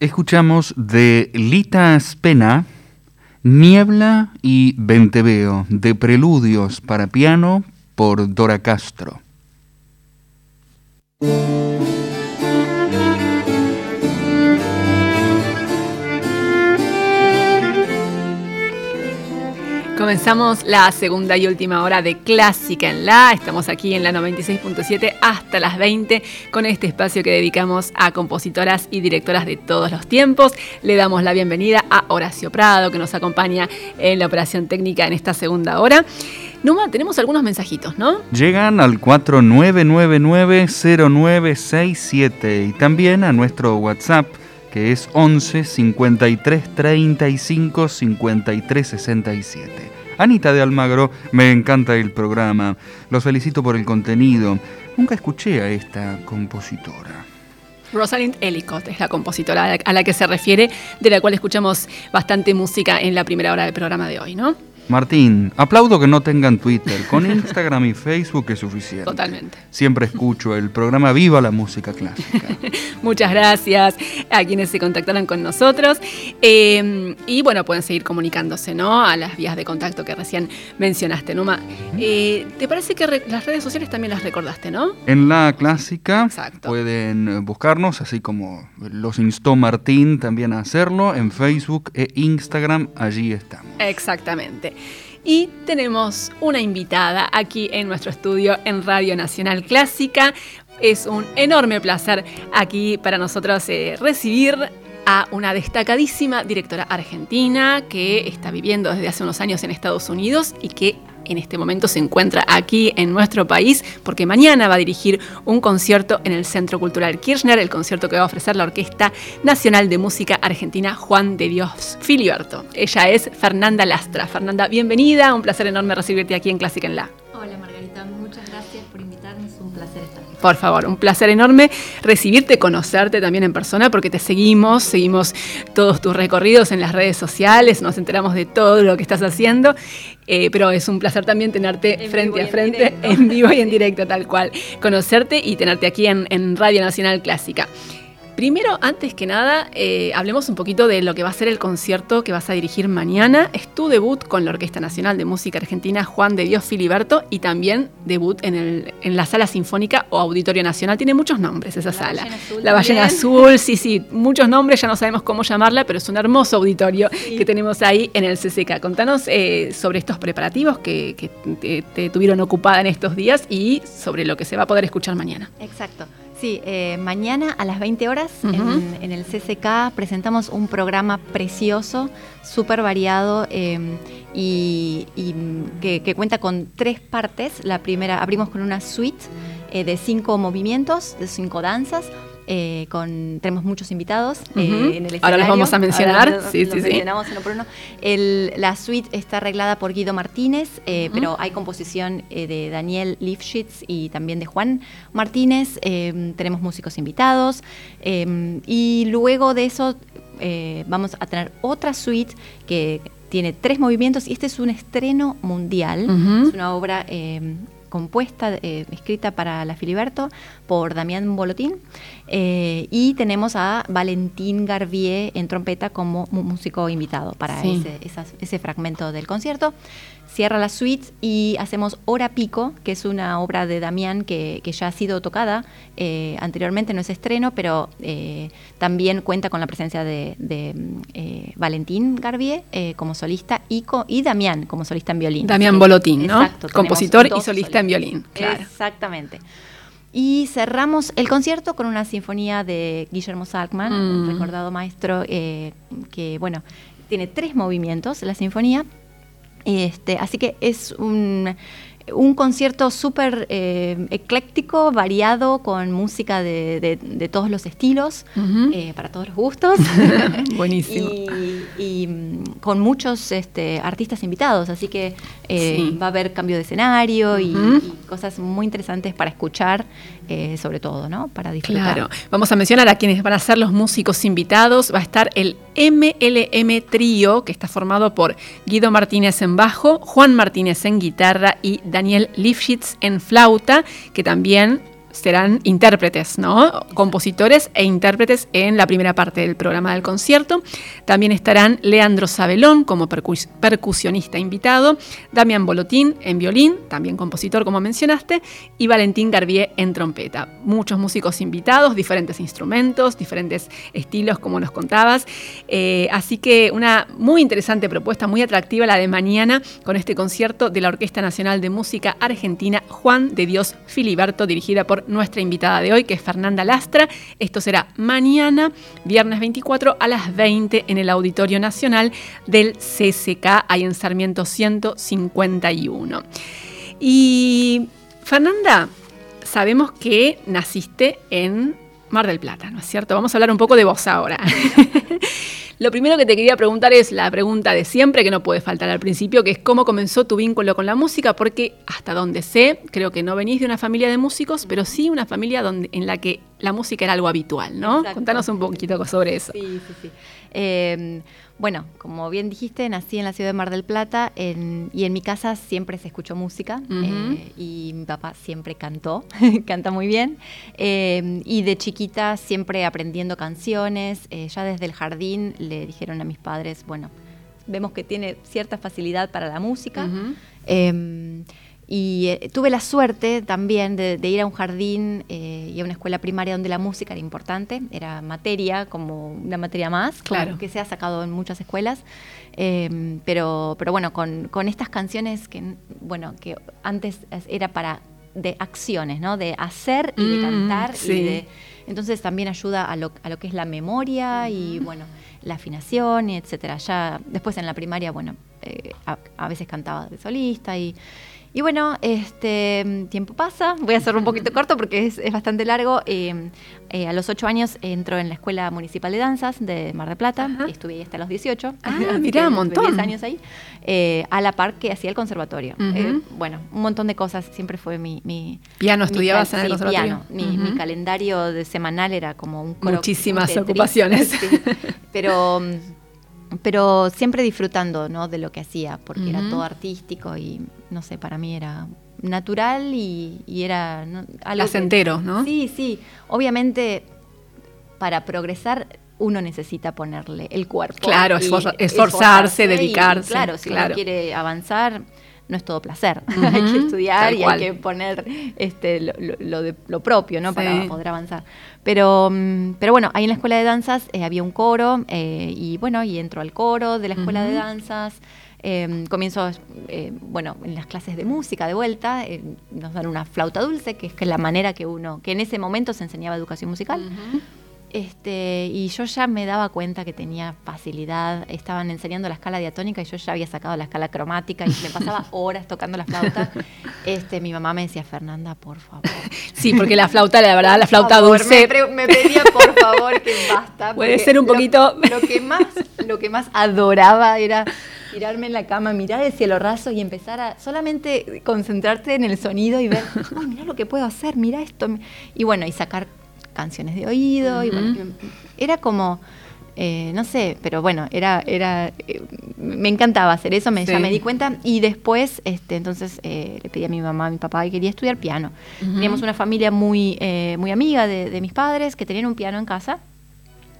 Escuchamos de Lita Spena, Niebla y Venteveo, de Preludios para piano por Dora Castro. Comenzamos la segunda y última hora de Clásica en La. Estamos aquí en la 96.7 hasta las 20 con este espacio que dedicamos a compositoras y directoras de todos los tiempos. Le damos la bienvenida a Horacio Prado que nos acompaña en la operación técnica en esta segunda hora. Numa, tenemos algunos mensajitos, ¿no? Llegan al 4999-0967 y también a nuestro WhatsApp que es 11 53 35 53 67. Anita de Almagro, me encanta el programa. Los felicito por el contenido. Nunca escuché a esta compositora. Rosalind Ellicott es la compositora a la que se refiere, de la cual escuchamos bastante música en la primera hora del programa de hoy, ¿no? Martín, aplaudo que no tengan Twitter. Con Instagram y Facebook es suficiente. Totalmente. Siempre escucho el programa Viva la Música Clásica. Muchas gracias a quienes se contactaron con nosotros. Eh, y bueno, pueden seguir comunicándose, ¿no? A las vías de contacto que recién mencionaste, Numa. Eh, ¿Te parece que las redes sociales también las recordaste, no? En la clásica pueden buscarnos, así como los instó Martín también a hacerlo, en Facebook e Instagram, allí estamos. Exactamente. Y tenemos una invitada aquí en nuestro estudio en Radio Nacional Clásica. Es un enorme placer aquí para nosotros eh, recibir a una destacadísima directora argentina que está viviendo desde hace unos años en Estados Unidos y que en este momento se encuentra aquí en nuestro país porque mañana va a dirigir un concierto en el Centro Cultural Kirchner, el concierto que va a ofrecer la Orquesta Nacional de Música Argentina Juan de Dios Filiberto. Ella es Fernanda Lastra. Fernanda, bienvenida, un placer enorme recibirte aquí en Clásica en La. Hola Margarita, Por favor, un placer enorme recibirte, conocerte también en persona, porque te seguimos, seguimos todos tus recorridos en las redes sociales, nos enteramos de todo lo que estás haciendo, eh, pero es un placer también tenerte frente a frente, en vivo y en directo, tal cual, conocerte y tenerte aquí en, en Radio Nacional Clásica. Primero, antes que nada, eh, hablemos un poquito de lo que va a ser el concierto que vas a dirigir mañana. Es tu debut con la Orquesta Nacional de Música Argentina Juan de Dios Filiberto y también debut en, el, en la Sala Sinfónica o Auditorio Nacional. Tiene muchos nombres esa sala. la Ballena Azul, sí, sí, muchos nombres, ya no sabemos cómo llamarla, pero es un hermoso auditorio que tenemos ahí en el CCK. Contanos eh, sobre estos preparativos que, que te, te tuvieron ocupada en estos días y sobre lo que se va a poder escuchar mañana. Exacto. Sí, eh, mañana a las 20 horas en, el CCK presentamos un programa precioso, súper variado em, y, que, cuenta con tres partes. La primera, abrimos con una suite eh, de cinco movimientos, de cinco danzas. Eh, con, tenemos muchos invitados eh, en el escenario. Ahora los vamos a mencionar. sí, sí, sí. uno por uno. la suite está arreglada por Guido Martínez, eh, pero hay composición de Daniel Lifshitz y también de Juan Martínez. tenemos músicos invitados. y luego de eso vamos a tener otra suite que tiene tres movimientos y este es un estreno mundial. Es una obra compuesta, escrita para la Filiberto por Damián Bolotín. Eh, y tenemos a Valentín Garbier en trompeta como músico invitado para ese, ese fragmento del concierto cierra la suite y hacemos Hora Pico, que es una obra de Damián que, ya ha sido tocada eh, anteriormente, no es estreno, pero eh, también cuenta con la presencia de, eh, Valentín Garbier como solista y, y Damián como solista en violín. Damián Bolotín, ¿no? Compositor y solista en violín, claro. Exactamente. Y cerramos el concierto con una sinfonía de Guillermo Salkman, un mm. recordado maestro que, bueno, tiene tres movimientos, la sinfonía, este, así que es un, un concierto súper eh, ecléctico, variado, con música de, todos los estilos, eh, para todos los gustos. Buenísimo. y, mm, con muchos este, artistas invitados, así que eh, va a haber cambio de escenario y, cosas muy interesantes para escuchar, sobre todo, ¿no? Para disfrutar. Claro. Vamos a mencionar a quienes van a ser los músicos invitados. Va a estar el MLM Trío, que está formado por Guido Martínez en bajo, Juan Martínez en guitarra y Daniel Lifshitz en flauta, que también serán intérpretes, ¿no? Compositores e intérpretes en la primera parte del programa del concierto. También estarán Leandro Sabelón como percus- percusionista invitado, Damián Bolotín en violín, también compositor como mencionaste, y Valentín Garbier en trompeta. Muchos músicos invitados, diferentes instrumentos, diferentes estilos como nos contabas. Eh, así que una muy interesante propuesta, muy atractiva la de mañana con este concierto de la Orquesta Nacional de Música Argentina Juan de Dios Filiberto, dirigida por nuestra invitada de hoy, que es Fernanda Lastra. Esto será mañana, viernes 24 a las 20 en el Auditorio Nacional del CCK, ahí en Sarmiento 151. Y Fernanda, sabemos que naciste en Mar del Plata, ¿no es cierto? Vamos a hablar un poco de vos ahora. Lo primero que te quería preguntar es la pregunta de siempre, que no puede faltar al principio, que es cómo comenzó tu vínculo con la música, porque hasta donde sé, creo que no venís de una familia de músicos, pero sí una familia donde, en la que la música era algo habitual, ¿no? Exacto. Contanos un poquito sobre eso. Sí, sí, sí. Eh, bueno, como bien dijiste, nací en la ciudad de Mar del Plata en- y en mi casa siempre se escuchó música eh, y mi papá siempre cantó, canta muy bien. Eh, y de chiquita siempre aprendiendo canciones. eh, ya desde el jardín le dijeron a mis padres, bueno, vemos que tiene cierta facilidad para la música. Y eh, tuve la suerte también de, de ir a un jardín eh, y a una escuela primaria donde la música era importante, era materia, como una materia más, Claro. que se ha sacado en muchas escuelas. Eh, pero, pero bueno, con, con estas canciones que, bueno, que antes era para de acciones, ¿no? De hacer y de Mm, cantar. sí. Y de, entonces también ayuda a lo, a lo que es la memoria y bueno, la afinación, y etcétera. Ya después en la primaria, bueno, eh, a, a veces cantaba de solista y, y bueno, este tiempo pasa, voy a hacerlo un poquito corto porque es, es bastante largo. Eh, eh, a los ocho años entró en la Escuela Municipal de Danzas de Mar del Plata, Ajá. estuve ahí hasta los 18. Ah, mirá, un montón. 10 años ahí, eh, a la par que hacía el conservatorio. Bueno, un montón de cosas, siempre fue mi... mi ¿Piano mi estudiabas en el conservatorio? piano. Mi, calendario de semanal era como un Muchísimas un ocupaciones. Sí. Pero, pero siempre disfrutando ¿no? de lo que hacía, porque era todo artístico y no sé, para mí era natural y, y era ¿no? algo. que- Placentero, ¿no? Sí, sí. Obviamente, para progresar uno necesita ponerle el cuerpo. Claro, y esforza- esforzarse, y, dedicarse, claro, si claro. uno quiere avanzar, no es todo placer. Hay que estudiar y cual. hay que poner este, lo, lo- lo de- lo propio, ¿no? Sí. Para poder avanzar. Pero, mm, pero bueno, ahí en la escuela de danzas eh, había un coro eh, y bueno, y entro al coro de la escuela de danzas. Eh, comienzo, eh, bueno, en las clases de música de vuelta, eh, nos dan una flauta dulce, que es la manera que uno, que en ese momento se enseñaba educación musical. Este, y yo ya me daba cuenta que tenía facilidad. Estaban enseñando la escala diatónica y yo ya había sacado la escala cromática y me pasaba horas tocando la flauta. Este, mi mamá me decía, Fernanda, por favor. Sí, porque la flauta, la verdad, la flauta favor". dulce. Me, me pedía, por favor, que basta. Puede ser un lo- poquito- Lo, que más, lo que más adoraba era tirarme en la cama, mirar el cielo raso y empezar a solamente concentrarte en el sonido y ver, oh, mira lo que puedo hacer, mira esto. Y bueno, y sacar canciones de oído. y bueno, era como, eh, no sé, pero bueno, era, era, eh, me encantaba hacer eso, me, ya Sí. me di cuenta. Y después, este, entonces eh, le pedí a mi mamá, a mi papá que quería estudiar piano. Ujú. Teníamos una familia muy, eh, muy amiga de, de mis padres que tenían un piano en casa.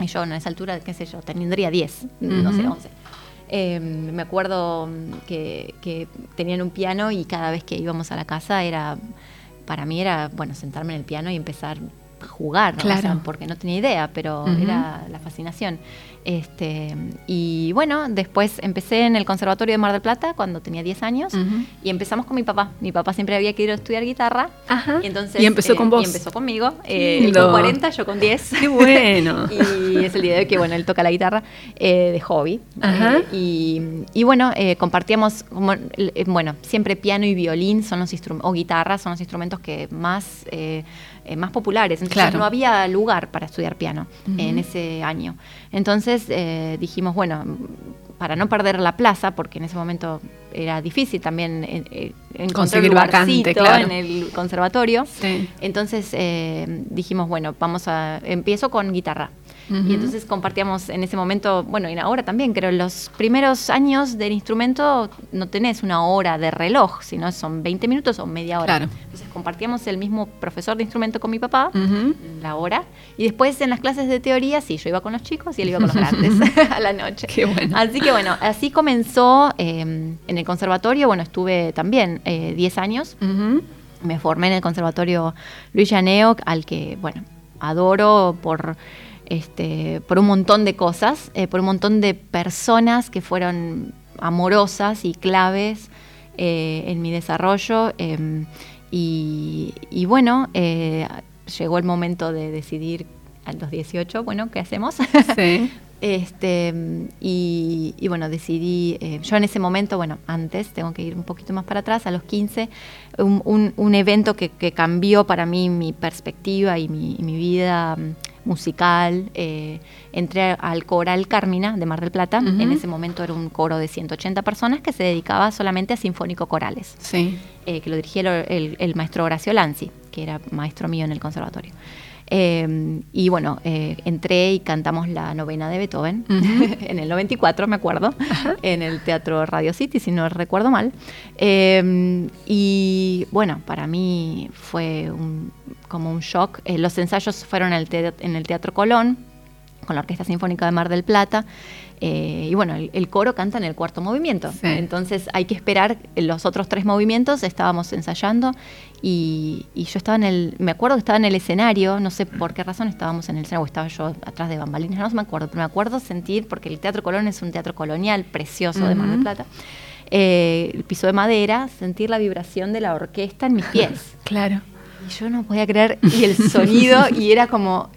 Y yo en esa altura, qué sé yo, tendría 10, no sé, Ujú. 11. Eh, me acuerdo mm, que, que tenían un piano y cada vez que íbamos a la casa era, para mí era, bueno, sentarme en el piano y empezar jugar, ¿no? O sea, Claro. porque no tenía idea, pero Ujú. era la fascinación. Este, y bueno, después empecé en el Conservatorio de Mar del Plata cuando tenía 10 años Ujú. y empezamos con mi papá. Mi papá siempre había querido estudiar guitarra Ajá. y entonces Y empezó eh, con vos. Y empezó conmigo. Eh, él con 40, yo con 10. Qué bueno. y es el día de hoy que bueno, él toca la guitarra eh, de hobby. Ajá. Eh, y, y bueno, eh, compartíamos, como, eh, bueno, siempre piano y violín son los instrumentos, o guitarra son los instrumentos que más, eh, más populares. Entonces Claro. no había lugar para estudiar piano en ese año. Entonces eh, dijimos, bueno, para no perder la plaza, porque en ese momento era difícil también eh, eh, encontrar Conseguir un vacante, claro. en el conservatorio. Sí. Entonces eh, dijimos, bueno, vamos a. Empiezo con guitarra. Y entonces compartíamos en ese momento, bueno, y ahora también, creo, los primeros años del instrumento no tenés una hora de reloj, sino son 20 minutos o media hora. Claro. Entonces compartíamos el mismo profesor de instrumento con mi papá, Ujú. la hora, y después en las clases de teoría, sí, yo iba con los chicos y él iba con los grandes a la noche. Qué bueno. Así que bueno, así comenzó eh, en el conservatorio, bueno, estuve también eh, 10 años, Ujú. me formé en el conservatorio Luis Llaneo, al que, bueno, adoro por, este, por un montón de cosas, eh, por un montón de personas que fueron amorosas y claves eh, en mi desarrollo. eh, y, y bueno, eh, llegó el momento de decidir a los 18, bueno, ¿qué hacemos? Sí. Este, y, y bueno, decidí, yo en ese momento, bueno, antes, tengo que ir un poquito más para atrás, a los 15, un, un- un evento que, que cambió para mí mi perspectiva y mi, y mi vida mm, musical. eh, entré al Coral Carmina de Mar del Plata, en ese momento era un coro de 180 personas que se dedicaba solamente a sinfónico corales Sí. eh, que lo dirigía el, el- el maestro Horacio Lanzi, que era maestro mío en el conservatorio. Eh, y bueno, eh, entré y cantamos la novena de Beethoven Ujú. en el 94, me acuerdo, en el Teatro Radio City, si no recuerdo mal. Eh, y bueno, para mí fue un- como un shock. Eh, los ensayos fueron en el, te- en el Teatro Colón, con la Orquesta Sinfónica de Mar del Plata. Eh, y bueno, el, el coro canta en el cuarto movimiento. Sí. Entonces hay que esperar los otros tres movimientos. Estábamos ensayando y, y yo estaba en el. Me acuerdo que estaba en el escenario, no sé por qué razón estábamos en el escenario, o estaba yo atrás de bambalinas, no me acuerdo, pero me acuerdo sentir, porque el Teatro Colón es un teatro colonial precioso de Mar del. Plata. eh, el piso de madera, sentir la vibración de la orquesta en mis pies. Claro. Y yo no podía creer, y el sonido, y era como,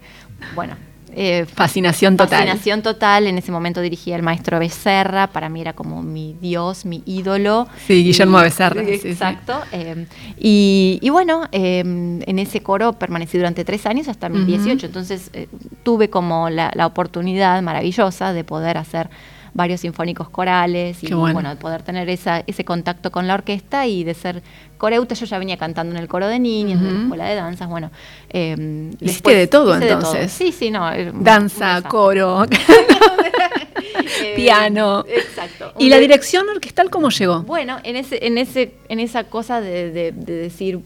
bueno, eh, Fascinación total. Fascinación total. En ese momento dirigía el maestro Becerra. Para mí era como mi dios, mi ídolo. Sí, Guillermo Y- Becerra, sí, sí. Exacto. eh, y, y bueno, eh, en ese coro permanecí durante tres años hasta mis. 18. Entonces tuve como la, la oportunidad maravillosa de poder hacer varios sinfónicos corales y bueno. bueno, de poder tener esa, ese contacto con la orquesta y de ser coreuta. Yo ya venía cantando en el coro de niños, de la Ujú. escuela de danzas, bueno. eh, Hiciste después de todo, entonces. Sí, sí, no. un Danza, coro, Eh, piano. Exacto. ¿Y la dirección orquestal cómo llegó? Bueno, en ese, en ese, en esa cosa de, de- de decir,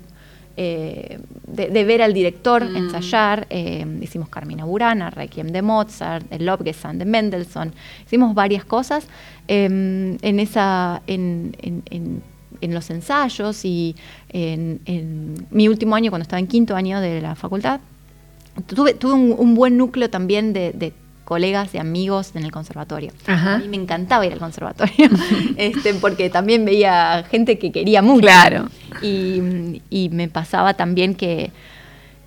eh, de, de ver al director Mm. ensayar, eh, hicimos Carmina Burana, Requiem de Mozart, el Lobgesang de Mendelssohn, hicimos varias cosas eh, en esa, en, en- en- en los ensayos y en, en mi último año, cuando estaba en quinto año de la facultad, tuve, tuve un, un buen núcleo también de, de colegas, de amigos en el conservatorio. Ajá. A mí me encantaba ir al conservatorio, este, porque también veía gente que quería mucho. Claro. Y, y me pasaba también que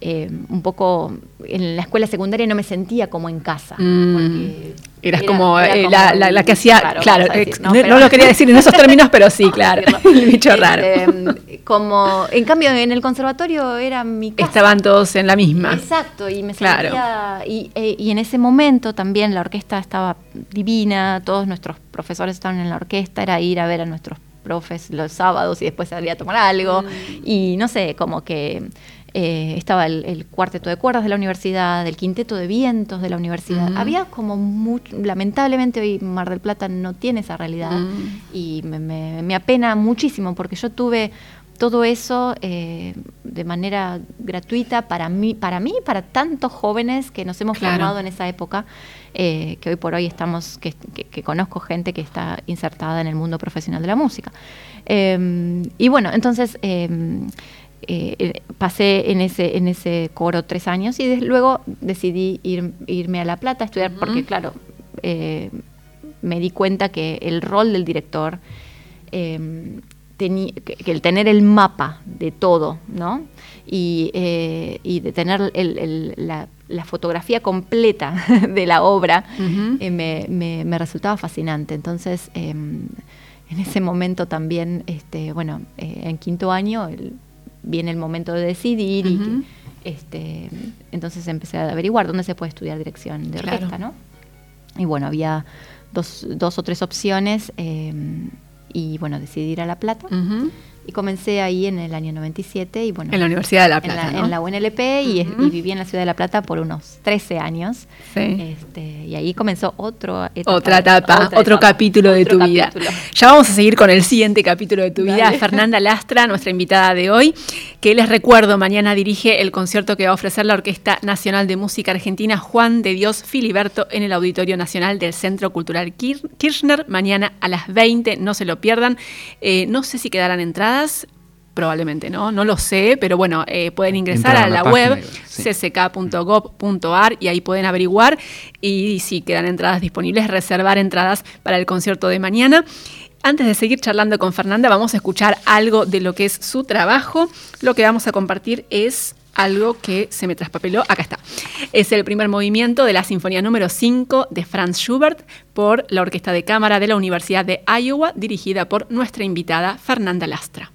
eh, un poco en la escuela secundaria no me sentía como en casa. Mm. porque Eras era- como, era eh, la, la- la que hacía, claro, decir, ex- ¿no? no, Pero- no lo quería decir en esos términos, pero sí, claro, el bicho raro. Este, como, en cambio, en el conservatorio era mi casa. Estaban todos en la misma. Exacto, y me Claro. sentía, y, eh, y en ese momento también la orquesta estaba divina, todos nuestros profesores estaban en la orquesta, era ir a ver a nuestros profes los sábados y después salir a tomar algo, y no sé, como que eh, estaba el, el cuarteto de cuerdas de la universidad, el quinteto de vientos de la universidad, había como mucho, lamentablemente hoy Mar del Plata no tiene esa realidad, Mm. y me, me- me apena muchísimo porque yo tuve todo eso eh, de manera gratuita para mí, para mí y para tantos jóvenes que nos hemos Claro. formado en esa época, eh, que hoy por hoy estamos, que, que- que conozco gente que está insertada en el mundo profesional de la música. Eh, y bueno, entonces eh, pasé en ese, en ese coro tres años y des- luego decidí ir- irme a La Plata a estudiar, porque claro, eh, me di cuenta que el rol del director, eh, teni- que, que el tener el mapa de todo, ¿no? Y, eh, y de tener el- el- la, la fotografía completa de la obra, me, me- me resultaba fascinante. Entonces, eh, en ese momento también, este, bueno, en quinto año el- viene el momento de decidir y Ujú. este, entonces empecé a averiguar dónde se puede estudiar dirección de Claro. orquesta, ¿no? Y bueno, había dos, dos o tres opciones eh, y bueno, decidí ir a La Plata. Y comencé ahí en el año 97 y bueno. En la Universidad de La en Plata, la, ¿no? en la UNLP y, viví en la ciudad de La Plata por unos 13 años. Sí. Este, y ahí comenzó otro etapa, Otra etapa, otra otro etapa, capítulo de otro tu vida. Ya vamos a seguir con el siguiente capítulo de tu vida. Fernanda Lastra, nuestra invitada de hoy, que les recuerdo, mañana dirige el concierto que va a ofrecer la Orquesta Nacional de Música Argentina Juan de Dios Filiberto en el Auditorio Nacional del Centro Cultural Kir- Kirchner, mañana a las 20, no se lo pierdan. Eh, no sé si quedarán entradas. Probablemente no, no lo sé, pero bueno, eh, pueden ingresar Entrar a a la web y sí. cck.gov.ar y ahí pueden averiguar y si quedan entradas disponibles, reservar entradas para el concierto de mañana. Antes de seguir charlando con Fernanda, vamos a escuchar algo de lo que es su trabajo. Lo que vamos a compartir es algo que se me traspapeló. Acá está. Es el primer movimiento de la Sinfonía número 5 de Franz Schubert por la Orquesta de Cámara de la Universidad de Iowa, dirigida por nuestra invitada Fernanda Lastra.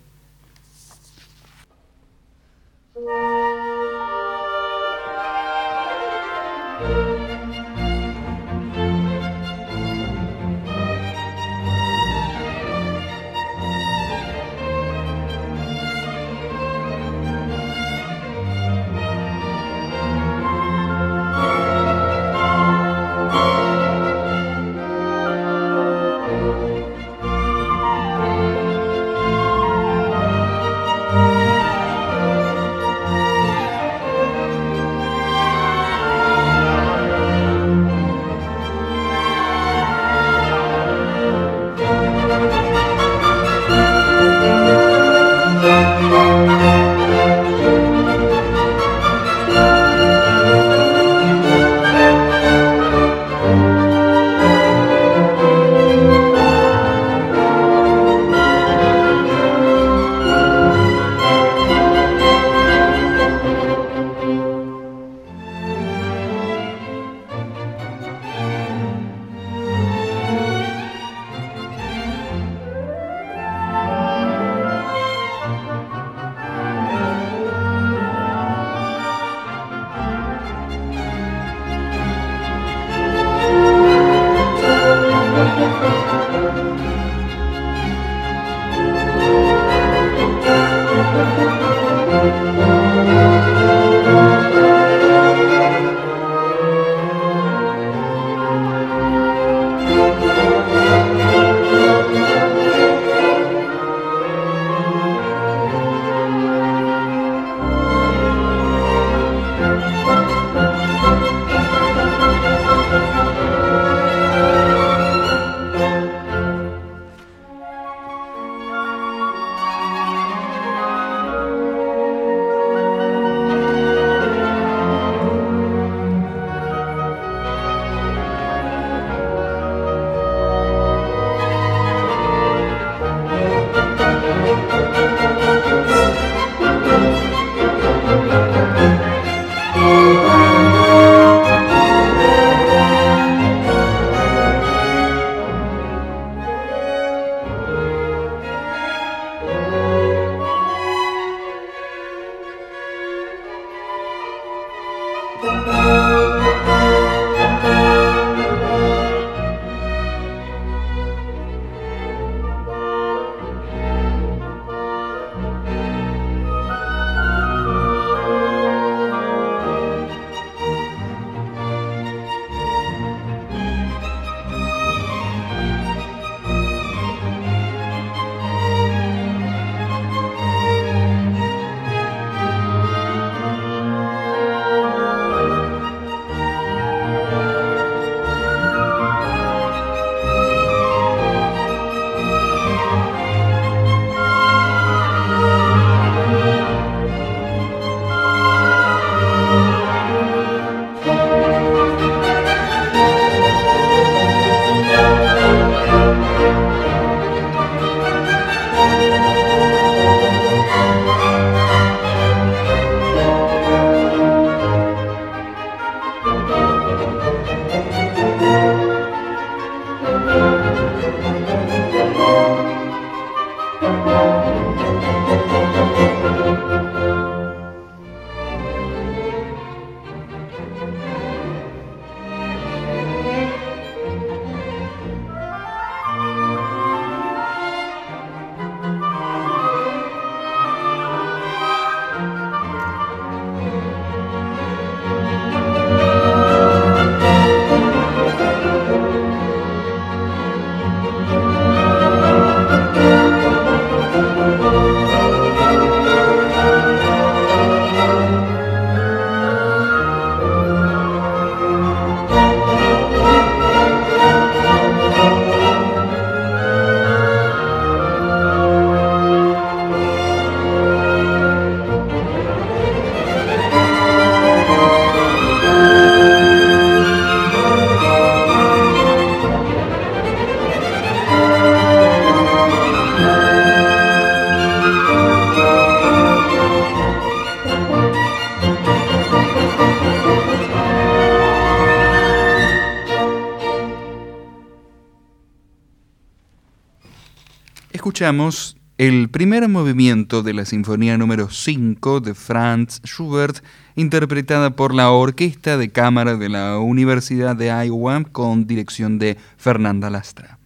Escuchamos el primer movimiento de la Sinfonía número 5 de Franz Schubert, interpretada por la Orquesta de Cámara de la Universidad de Iowa con dirección de Fernanda Lastra.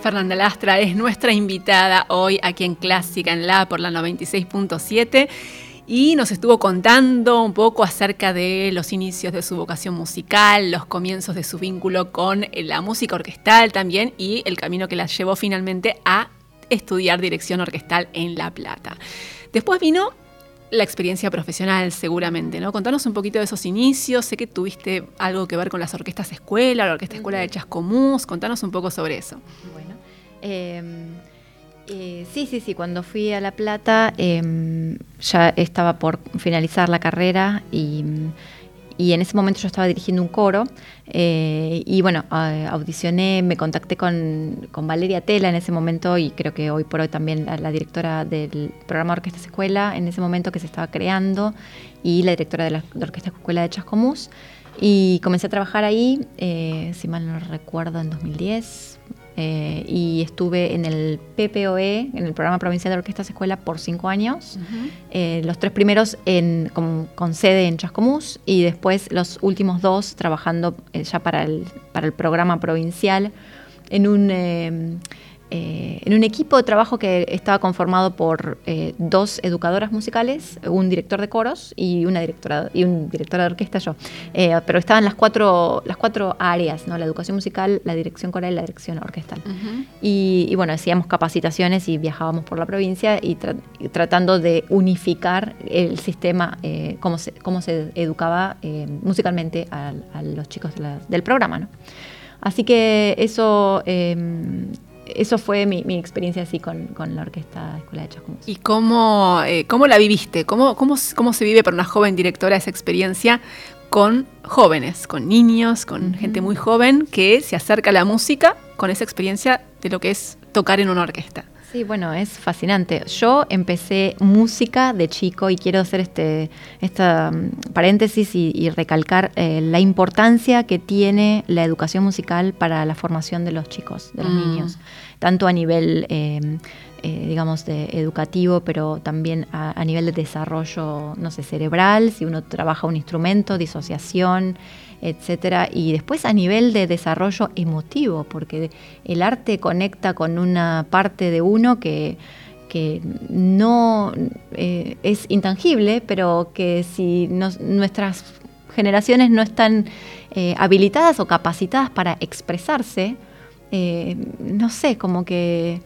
Fernanda Lastra es nuestra invitada hoy aquí en Clásica en La por la 96.7 y nos estuvo contando un poco acerca de los inicios de su vocación musical, los comienzos de su vínculo con la música orquestal también y el camino que la llevó finalmente a estudiar dirección orquestal en La Plata. Después vino la experiencia profesional, seguramente, ¿no? Contanos un poquito de esos inicios. Sé que tuviste algo que ver con las orquestas escuela, la orquesta escuela de Chascomús. Contanos un poco sobre eso. Bueno, em, eh, sí, sí, sí. Cuando fui a La Plata em, ya estaba por finalizar la carrera y en ese momento yo estaba dirigiendo un coro eh, y bueno, audicioné, me contacté con, Valeria Tela en ese momento y creo que hoy por hoy también la, directora del programa Orquesta Escuela en ese momento que se estaba creando y la directora de la Orquesta Escuela de Chascomús y comencé a trabajar ahí, eh, si mal no recuerdo, en 2010 eh, y estuve en el PPOE, en el Programa Provincial de Orquestas Escuela, por cinco años. Eh, los tres primeros en, con, sede en Chascomús y después los últimos dos trabajando eh, ya para el, para el programa provincial en un eh, en un equipo de trabajo que estaba conformado por eh, dos educadoras musicales, un director de coros y una directora y un director de orquesta yo. Eh, pero estaban las cuatro, las cuatro áreas, ¿no? La educación musical, la dirección coral y la dirección orquestal. y, bueno, hacíamos capacitaciones y viajábamos por la provincia y, tratando de unificar el sistema, cómo, se, cómo se educaba musicalmente a, los chicos del programa, ¿no? Así que eso eso fue mi, experiencia así con, la Orquesta Escuela de Chascomús. ¿Y cómo, eh, cómo la viviste? ¿Cómo, cómo, cómo se vive para una joven directora esa experiencia con jóvenes, con niños, con gente muy joven que se acerca a la música con esa experiencia de lo que es tocar en una orquesta? Sí, bueno, es fascinante. Yo empecé música de chico y quiero hacer este esta mm, paréntesis y, recalcar eh, la importancia que tiene la educación musical para la formación de los chicos, de los mm. niños, tanto a nivel, em, eh, digamos, de educativo, pero también a, nivel de desarrollo, no sé, cerebral, si uno trabaja un instrumento, disociación etcétera. Y después a nivel de desarrollo emotivo, porque el arte conecta con una parte de uno que, no eh, es intangible, pero que si nuestras generaciones no están eh, habilitadas o capacitadas para expresarse, eh, no sé, como que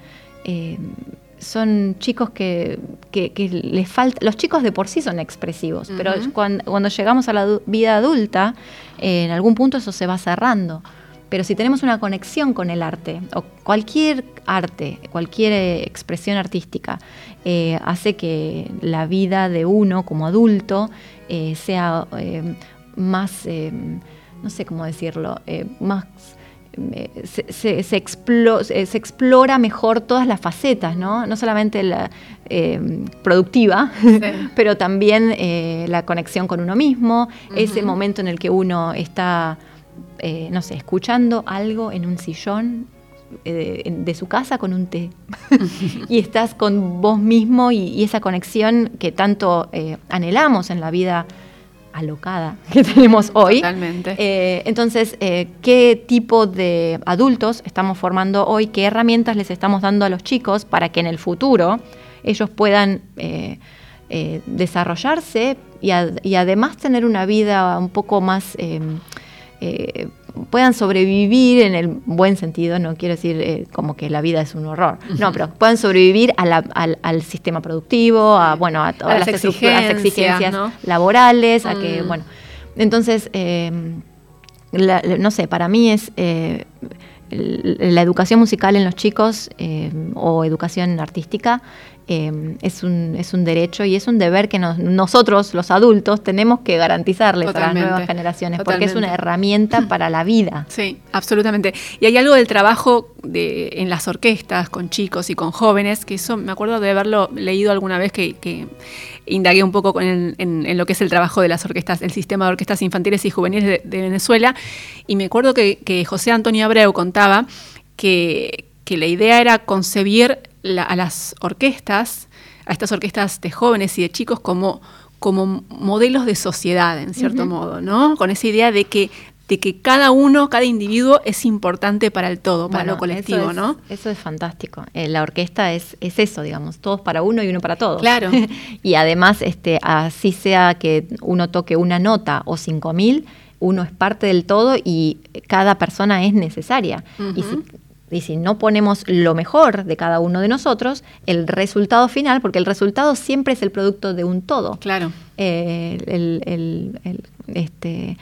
son chicos que, les falta, los chicos de por sí son expresivos, pero cuando, llegamos a la vida adulta, en algún punto eso se va cerrando. Pero si tenemos una conexión con el arte, o cualquier arte, cualquier eh, expresión artística, eh, hace que la vida de uno como adulto eh, sea más, no sé cómo decirlo, más se, se, explora mejor todas las facetas, ¿no? No solamente la eh, productiva, pero también eh, la conexión con uno mismo, ese momento en el que uno está, eh, no sé, escuchando algo en un sillón de, su casa con un té. Y estás con vos mismo y, esa conexión que tanto anhelamos en la vida alocada que tenemos hoy. Totalmente. Eh, entonces, eh, ¿qué tipo de adultos estamos formando hoy? ¿Qué herramientas les estamos dando a los chicos para que en el futuro ellos puedan eh, desarrollarse y, y, además tener una vida un poco más puedan sobrevivir en el buen sentido, no quiero decir eh, como que la vida es un horror, no, pero puedan sobrevivir al, sistema productivo, a, bueno, a todas las, exigencias, laborales, a que, mm. bueno, entonces, eh, no sé, para mí es... Eh, la educación musical en los chicos o educación artística eh, es, un, es un derecho y es un deber que nos- nosotros, los adultos, tenemos que garantizarles a las nuevas generaciones, porque es una herramienta para la vida. Sí, absolutamente. Y hay algo del trabajo de, en las orquestas con chicos y con jóvenes, que eso me acuerdo de haberlo leído alguna vez que, que indagué un poco con el- en, en lo que es el trabajo de las orquestas, el sistema de orquestas infantiles y juveniles de, de Venezuela. Y me acuerdo que, que José Antonio Abreu contaba que, que la idea era concebir la- a las orquestas, a estas orquestas de jóvenes y de chicos como, como modelos de sociedad, en cierto modo, ¿no? Con esa idea de que, de que cada uno, cada individuo es importante para el todo, para Bueno, lo colectivo, eso es, ¿no? Eso es fantástico. Eh, la orquesta es, es eso, digamos, todos para uno y uno para todos. Claro. y además, este, así sea que uno toque una nota o cinco mil, uno es parte del todo y cada persona es necesaria. y, si, y si no ponemos lo mejor de cada uno de nosotros, el resultado final, porque el resultado siempre es el producto de un todo. Claro. Eh, el, el- el- este,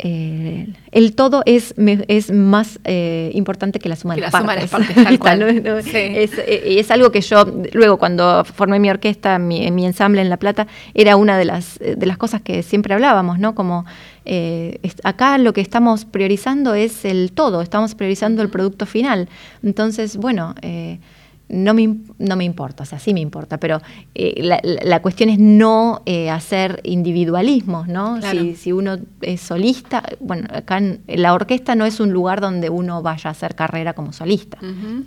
eh, el todo es, me- es más eh, importante que la suma de las la suma de partes. las partes, tal cual. ¿no? No, Sí. es, eh, es algo que yo, luego cuando formé mi orquesta, mi, mi ensamble en La Plata, era una de las, de las cosas que siempre hablábamos, ¿no? Como eh, acá lo que estamos priorizando es el todo, estamos priorizando el producto final. Entonces, bueno, eh, no me, no me importa, o sea, sí me importa, pero eh, la, la- cuestión es no eh, hacer individualismos, ¿no? Claro. Si, si uno es solista, bueno, acá en, la orquesta no es un lugar donde uno vaya a hacer carrera como solista.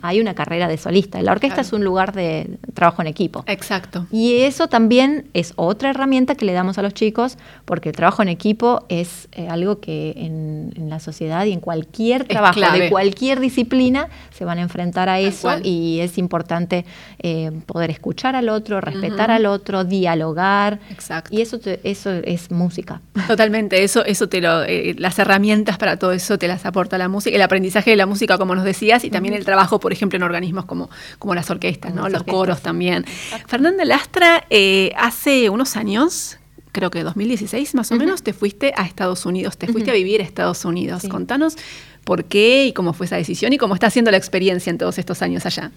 Hay una carrera de solista. La orquesta Claro. es un lugar de trabajo en equipo. Exacto. Y eso también es otra herramienta que le damos a los chicos, porque el trabajo en equipo es eh, algo que en, en la sociedad y en cualquier trabajo de cualquier disciplina se van a enfrentar a eso y es importante eh, poder escuchar al otro, respetar al otro, dialogar. Exacto. Y eso, te- eso es música. Totalmente, eso, eso te lo, eh, las herramientas para todo eso te las aporta la música, el aprendizaje de la música, como nos decías, y también el trabajo, por ejemplo, en organismos como, como las orquestas, Como ¿no? las los orquestas. coros también. Fernanda Lastra, eh, hace unos años, creo que 2016 más o menos, te fuiste a Estados Unidos, te fuiste a vivir a Estados Unidos. Sí. Contanos por qué y cómo fue esa decisión y cómo está siendo la experiencia en todos estos años allá.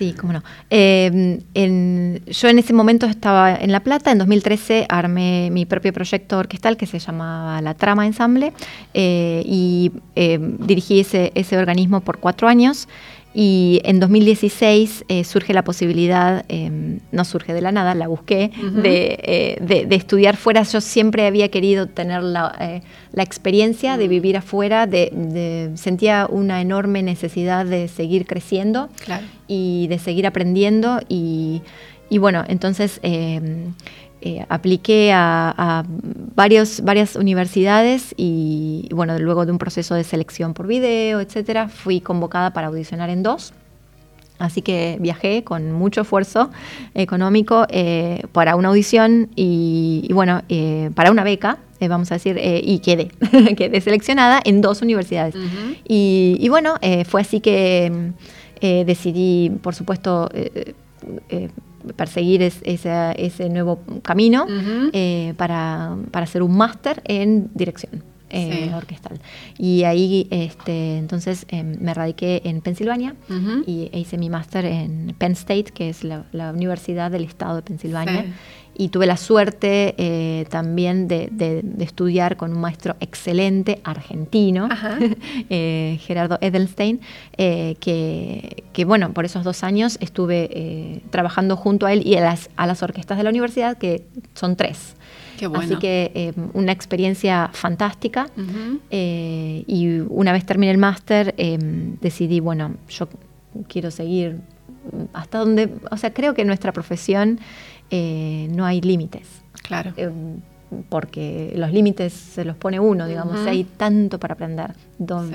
Sí, cómo no. Eh, en- yo en ese momento estaba en La Plata, en 2013 armé mi propio proyecto orquestal que se llamaba La Trama Ensamble eh, y eh, dirigí ese, ese organismo por cuatro años. Y en 2016 eh, surge la posibilidad, eh, no surge de la nada, la busqué, de, eh, de- de estudiar fuera. Yo siempre había querido tener la, eh, la experiencia de vivir afuera, de, de- sentía una enorme necesidad de seguir creciendo Claro. y de seguir aprendiendo y, y bueno, entonces eh, apliqué a, a varios, varias universidades y, bueno, luego de un proceso de selección por video, etcétera, fui convocada para audicionar en dos. Así que viajé con mucho esfuerzo económico eh, para una audición y, y bueno, eh, para una beca, eh, vamos a decir, y quedé, quedé seleccionada en dos universidades. Y, y bueno, fue así que decidí, por supuesto, perseguir es- ese nuevo camino eh, para, para hacer un máster en dirección. eh, Sí. orquestal. Y ahí, este, entonces, eh, me radiqué en Pensilvania y e hice mi máster en Penn State, que es la, la universidad del estado de Pensilvania. Sí. Y tuve la suerte eh, también de, de- de estudiar con un maestro excelente argentino, eh, Gerardo Edelstein, eh, que, que, bueno, por esos dos años estuve trabajando junto a él y a las, a las orquestas de la universidad, que son tres. Qué bueno. Así que eh, una experiencia fantástica. Eh, y una vez terminé el máster, eh, decidí, bueno, yo quiero seguir hasta donde, o sea, creo que nuestra profesión eh, no hay límites. Claro. Eh, porque los límites se los pone uno, digamos, Ujú. hay tanto para aprender. Do- Sí.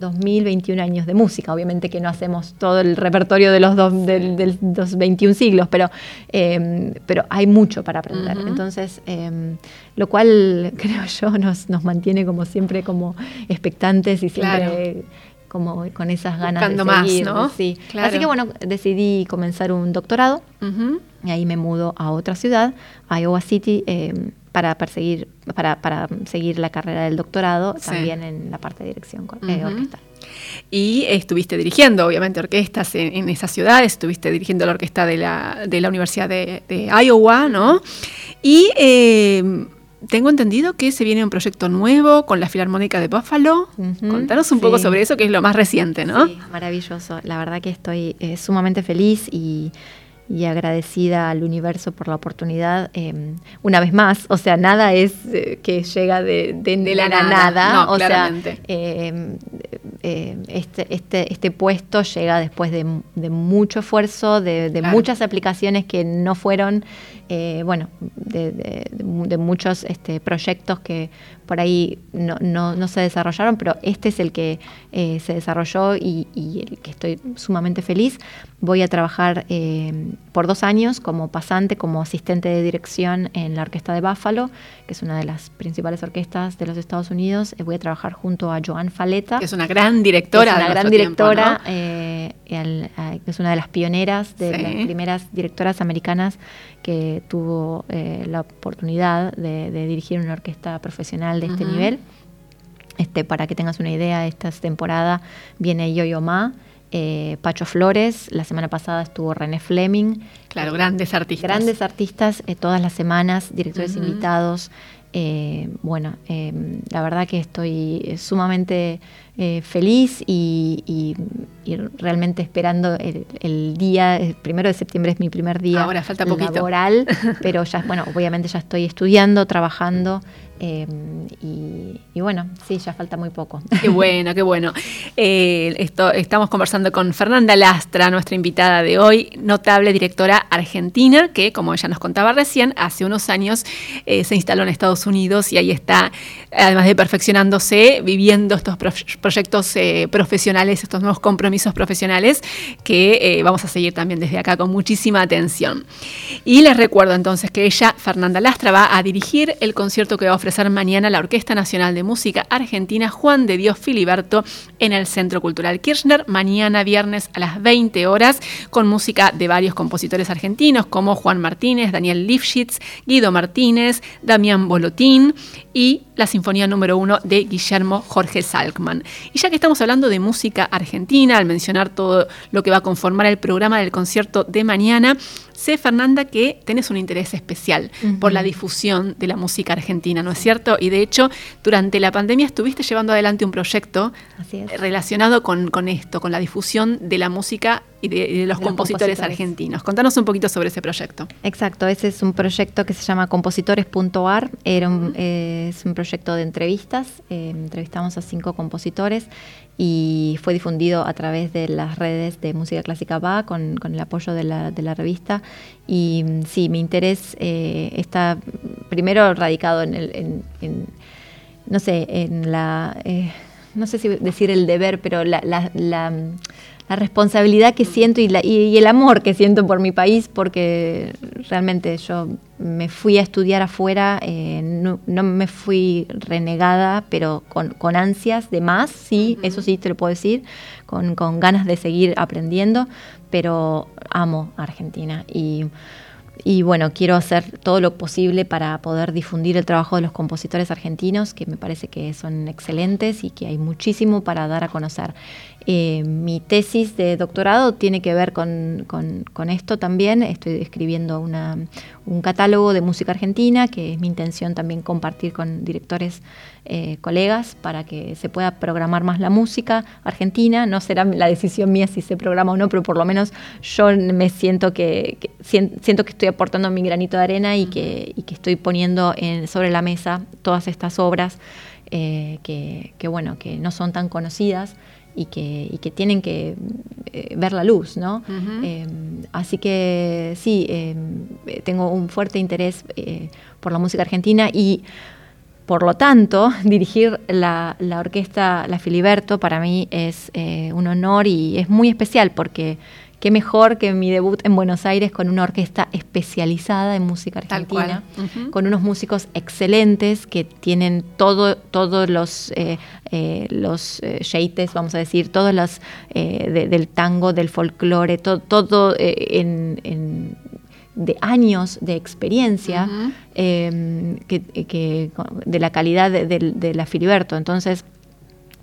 2021 años de música, obviamente que no hacemos todo el repertorio de los, dos, del- del- los 21 siglos, pero, eh, pero hay mucho para aprender. Entonces, eh, lo cual creo yo nos, nos mantiene como siempre como expectantes y siempre como con esas ganas Buscando de más, seguir. ¿no? Sí. Claro. Así que bueno, decidí comenzar un doctorado y ahí me mudo a otra ciudad, a Iowa City, eh, para perseguir, para, para seguir la carrera del doctorado, también en la parte de dirección eh, orquestal. Y estuviste dirigiendo, obviamente, orquestas en, esa ciudad, estuviste dirigiendo la orquesta de la, de la Universidad de, Iowa, ¿no? Y eh, tengo entendido que se viene un proyecto nuevo con la Filarmónica de Buffalo. Contanos un poco sobre eso, que es lo más reciente, ¿no? Sí, maravilloso. La verdad que estoy eh, sumamente feliz y y agradecida al universo por la oportunidad. Em, una vez más, o sea, nada es eh, que llega de, la, nada. o sea, em, eh, este, este, este, puesto llega después de, mucho esfuerzo, de, muchas aplicaciones que no fueron, eh, bueno, de, muchos este, proyectos que por ahí no, no, se desarrollaron, pero este es el que se desarrolló y, y, el que estoy sumamente feliz. Voy a trabajar em, por dos años como pasante, como asistente de dirección en la Orquesta de Buffalo, que es una de las principales orquestas de los Estados Unidos. Eh, voy a trabajar junto a Joan Faleta. Que es una gran directora. Es una gran directora, eh, es una de las pioneras, de las primeras directoras americanas que tuvo eh, la oportunidad de, dirigir una orquesta profesional de este nivel. Este, para que tengas una idea, esta temporada viene Yo-Yo Ma, eh, Pacho Flores, la semana pasada estuvo René Fleming. Claro, grandes artistas. Grandes artistas eh, todas las semanas, directores invitados. Eh, bueno, la verdad que estoy sumamente feliz y, realmente esperando el, día, el primero de septiembre es mi primer día Ahora falta poquito. laboral, pero ya, bueno, obviamente ya estoy estudiando, trabajando. Em, y, bueno, sí, ya falta muy poco. Qué bueno, qué bueno. Eh, estamos conversando con Fernanda Lastra, nuestra invitada de hoy, notable directora argentina, que como ella nos contaba recién, hace unos años eh, se instaló en Estados Unidos y ahí está, además de perfeccionándose, viviendo estos proyectos eh, profesionales, estos nuevos compromisos profesionales que vamos a seguir también desde acá con muchísima atención. Y les recuerdo entonces que ella, Fernanda Lastra, va a dirigir el concierto que va a ofrecer mañana la Orquesta Nacional de Música Argentina Juan de Dios Filiberto en el Centro Cultural Kirchner, mañana viernes a las 20 horas, con música de varios compositores argentinos como Juan Martínez, Daniel Lifshitz, Guido Martínez, Damián Bolotín y la Sinfonía número 1 de Guillermo Jorge Salkman. Y ya que estamos hablando de música argentina, al mencionar todo lo que va a conformar el programa del concierto de mañana, Sé, Fernanda, que tenés un interés especial por la difusión de la música argentina, ¿no es cierto? Y de hecho, durante la pandemia estuviste llevando adelante un proyecto relacionado con, esto, con la difusión de la música y de, los, compositores, argentinos. Contanos un poquito sobre ese proyecto. Exacto, ese es un proyecto que se llama compositores.ar, Era es un proyecto de entrevistas, eh, entrevistamos a cinco compositores y fue difundido a través de las redes de música clásica BA con, el apoyo de la, de la, revista. Y mm, sí, mi interés eh, está primero radicado en, el, en, no sé, en la, eh, no sé si decir el deber, pero la, la la responsabilidad que siento y, y, el amor que siento por mi país, porque realmente yo me fui a estudiar afuera, eh, no, me fui renegada, pero con, ansias de más, sí, eso sí te lo puedo decir, con, con ganas de seguir aprendiendo, pero amo Argentina y y bueno, quiero hacer todo lo posible para poder difundir el trabajo de los compositores argentinos, que me parece que son excelentes y que hay muchísimo para dar a conocer. Eh, mi tesis de doctorado tiene que ver con, esto también. Estoy escribiendo un catálogo de música argentina, que es mi intención también compartir con directores, eh, colegas, para que se pueda programar más la música argentina. No será la decisión mía si se programa o no, pero por lo menos yo me siento que, siento que estoy aportando mi granito de arena y que, estoy poniendo sobre la mesa todas estas obras eh, que, bueno, que no son tan conocidas y que, y que tienen que eh, ver la luz, ¿no? Eh, así que sí, eh, tengo un fuerte interés por la música argentina y por lo tanto, dirigir la, la, orquesta La Filiberto para mí es un honor y es muy especial porque qué mejor que mi debut en Buenos Aires con una orquesta especializada en música argentina, con unos músicos excelentes que tienen todo, todos los, eh, eh, los eh, vamos a decir, todos los del tango, del folclore, todo, todo en, de años de experiencia eh, que, de la calidad de, la Filiberto. Entonces,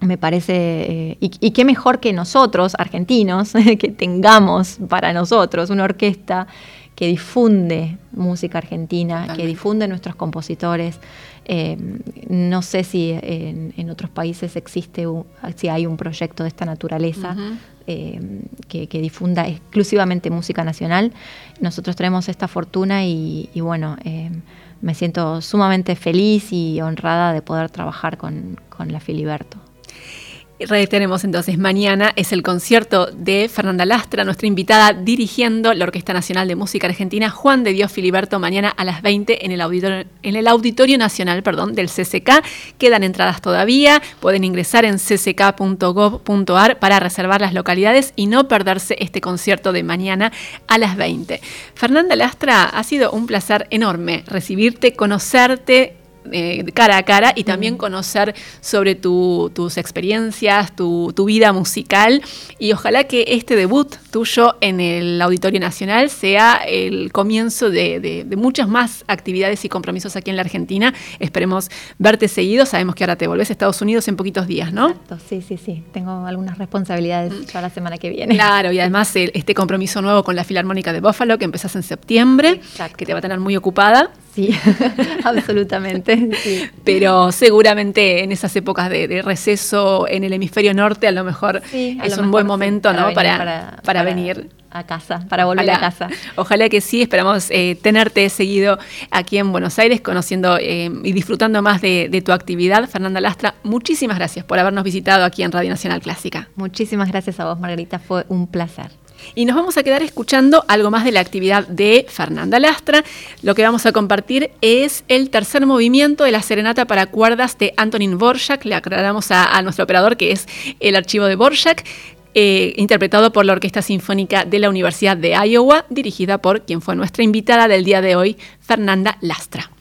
me parece, eh, y, qué mejor que nosotros, argentinos, que tengamos para nosotros una orquesta que difunde música argentina, que difunde nuestros compositores. Eh, no sé si en, otros países existe, si hay un proyecto de esta naturaleza eh, que, difunda exclusivamente música nacional. Nosotros tenemos esta fortuna y, bueno, me siento sumamente feliz y honrada de poder trabajar con, con la Filiberto. Reiteremos entonces, mañana es el concierto de Fernanda Lastra, nuestra invitada dirigiendo la Orquesta Nacional de Música Argentina, Juan de Dios Filiberto, mañana a las 20 en el Auditorio, en el auditorio Nacional perdón, del CCK. Quedan entradas todavía, pueden ingresar en cck.gov.ar para reservar las localidades y no perderse este concierto de mañana a las 20. Fernanda Lastra, ha sido un placer enorme recibirte, conocerte, eh, cara a cara y también conocer sobre tus experiencias, tu, vida musical. Y ojalá que este debut tuyo en el Auditorio Nacional sea el comienzo de, muchas más actividades y compromisos aquí en la Argentina. Esperemos verte seguido. Sabemos que ahora te volvés a Estados Unidos en poquitos días, ¿no? Exacto, sí, sí, sí. Tengo algunas responsabilidades mm. ya la semana que viene. Claro, y además este compromiso nuevo con la Filarmónica de Buffalo que empezás en septiembre, que te va a tener muy ocupada. Sí, absolutamente. Pero seguramente en esas épocas de, receso en el hemisferio norte, a lo mejor es un buen momento para, ¿no? Venir, para, para, venir a casa, para volver a casa. Ojalá que sí, esperamos eh, tenerte seguido aquí en Buenos Aires, conociendo eh, y disfrutando más de, de, tu actividad. Fernanda Lastra, muchísimas gracias por habernos visitado aquí en Radio Nacional Clásica. Muchísimas gracias a vos, Margarita, fue un placer. Y nos vamos a quedar escuchando algo más de la actividad de Fernanda Lastra. Lo que vamos a compartir es el tercer movimiento de la serenata para cuerdas de Antonin Borjak. Le aclaramos a, nuestro operador que es el archivo de Borjak. Eh, interpretado por la Orquesta Sinfónica de la Universidad de Iowa, dirigida por quien fue nuestra invitada del día de hoy, Fernanda Lastra.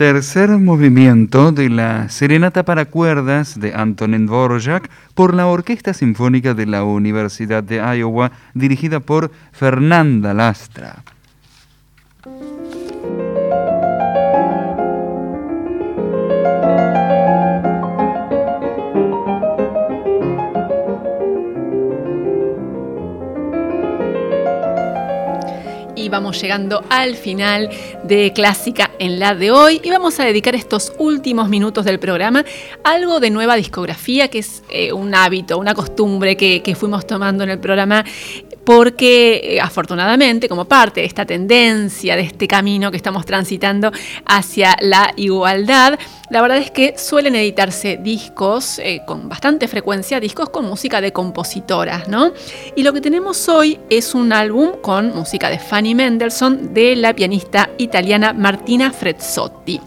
Tercer movimiento de la Serenata para cuerdas de Antonin Dvorak por la Orquesta Sinfónica de la Universidad de Iowa, dirigida por Fernanda Lastra. vamos llegando al final de Clásica en la de hoy. Y vamos a dedicar estos últimos minutos del programa a algo de nueva discografía, que es eh, un hábito, una costumbre que, que fuimos tomando en el programa porque eh, afortunadamente como parte de esta tendencia, de este camino que estamos transitando hacia la igualdad, la verdad es que suelen editarse discos eh, con bastante frecuencia, discos con música de compositoras, ¿no? Y lo que tenemos hoy es un álbum con música de Fanny Mendelssohn de la pianista italiana Martina Frezzotti.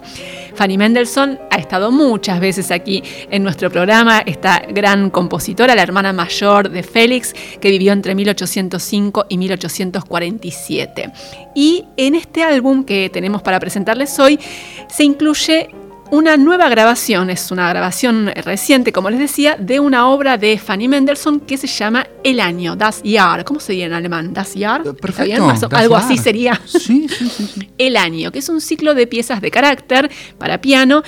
Fanny Mendelssohn ha estado muchas veces aquí en nuestro programa, esta gran compositora, la hermana mayor de Félix, que vivió entre 1805 y 1847. Y en este álbum que tenemos para presentarles hoy se incluye una nueva grabación, es una grabación reciente, como les decía, de una obra de Fanny Mendelssohn que se llama El año, Das Jahr. ¿Cómo se dice en alemán? Das Jahr. Eh, perfecto. Algo así sería. Sí, sí, sí, El año, que es un ciclo de piezas de carácter para piano.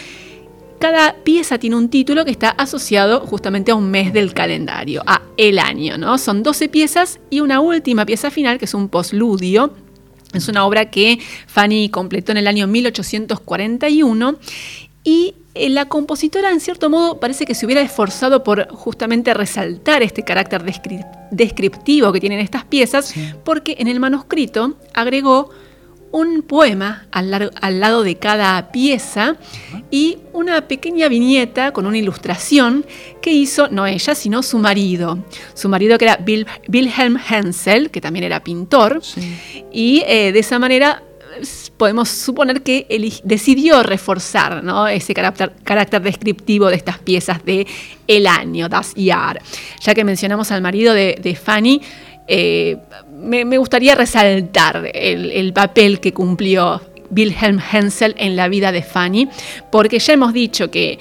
Cada pieza tiene un título que está asociado justamente a un mes del calendario, a el año, ¿no? Son 12 piezas y una última pieza final que es un postludio es una obra que Fanny completó en el año 1841 y eh, la compositora, en cierto modo, parece que se hubiera esforzado por justamente resaltar este carácter descriptivo que tienen estas piezas, porque en el manuscrito agregó un poema al, lado de cada pieza y una pequeña viñeta con una ilustración que hizo no ella, sino su marido. Su marido que era Wilhelm Hensel, que también era pintor, y eh, de esa manera podemos suponer que él decidió reforzar ese carácter, descriptivo de estas piezas de El año, Das Jahr. Ya que mencionamos al marido de, Fanny, eh, me, gustaría resaltar el, papel que cumplió Wilhelm Hensel en la vida de Fanny, porque ya hemos dicho que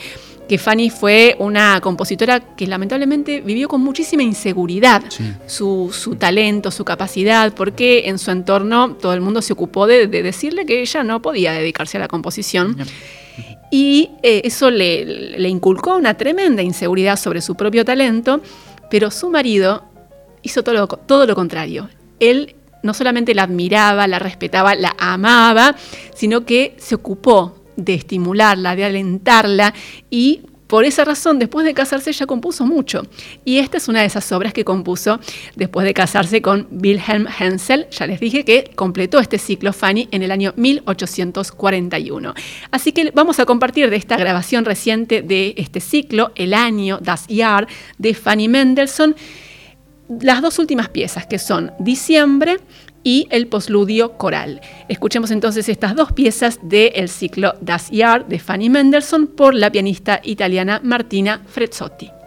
que Fanny fue una compositora que lamentablemente vivió con muchísima inseguridad su, talento, su capacidad, porque en su entorno todo el mundo se ocupó de, decirle que ella no podía dedicarse a la composición. Y eh, eso le, le, inculcó una tremenda inseguridad sobre su propio talento, pero su marido hizo todo lo, todo lo contrario. Él no solamente la admiraba, la respetaba, la amaba, sino que se ocupó de estimularla, de alentarla y por esa razón, después de casarse, ella compuso mucho. Y esta es una de esas obras que compuso después de casarse con Wilhelm Hensel. Ya les dije que completó este ciclo Fanny en el año 1841. Así que vamos a compartir de esta grabación reciente de este ciclo, el año Das Jahr, de Fanny Mendelssohn, las dos últimas piezas, que son Diciembre y el posludio coral. Escuchemos entonces estas dos piezas del ciclo Das Jahr de Fanny Mendelssohn por la pianista italiana Martina Frezzotti.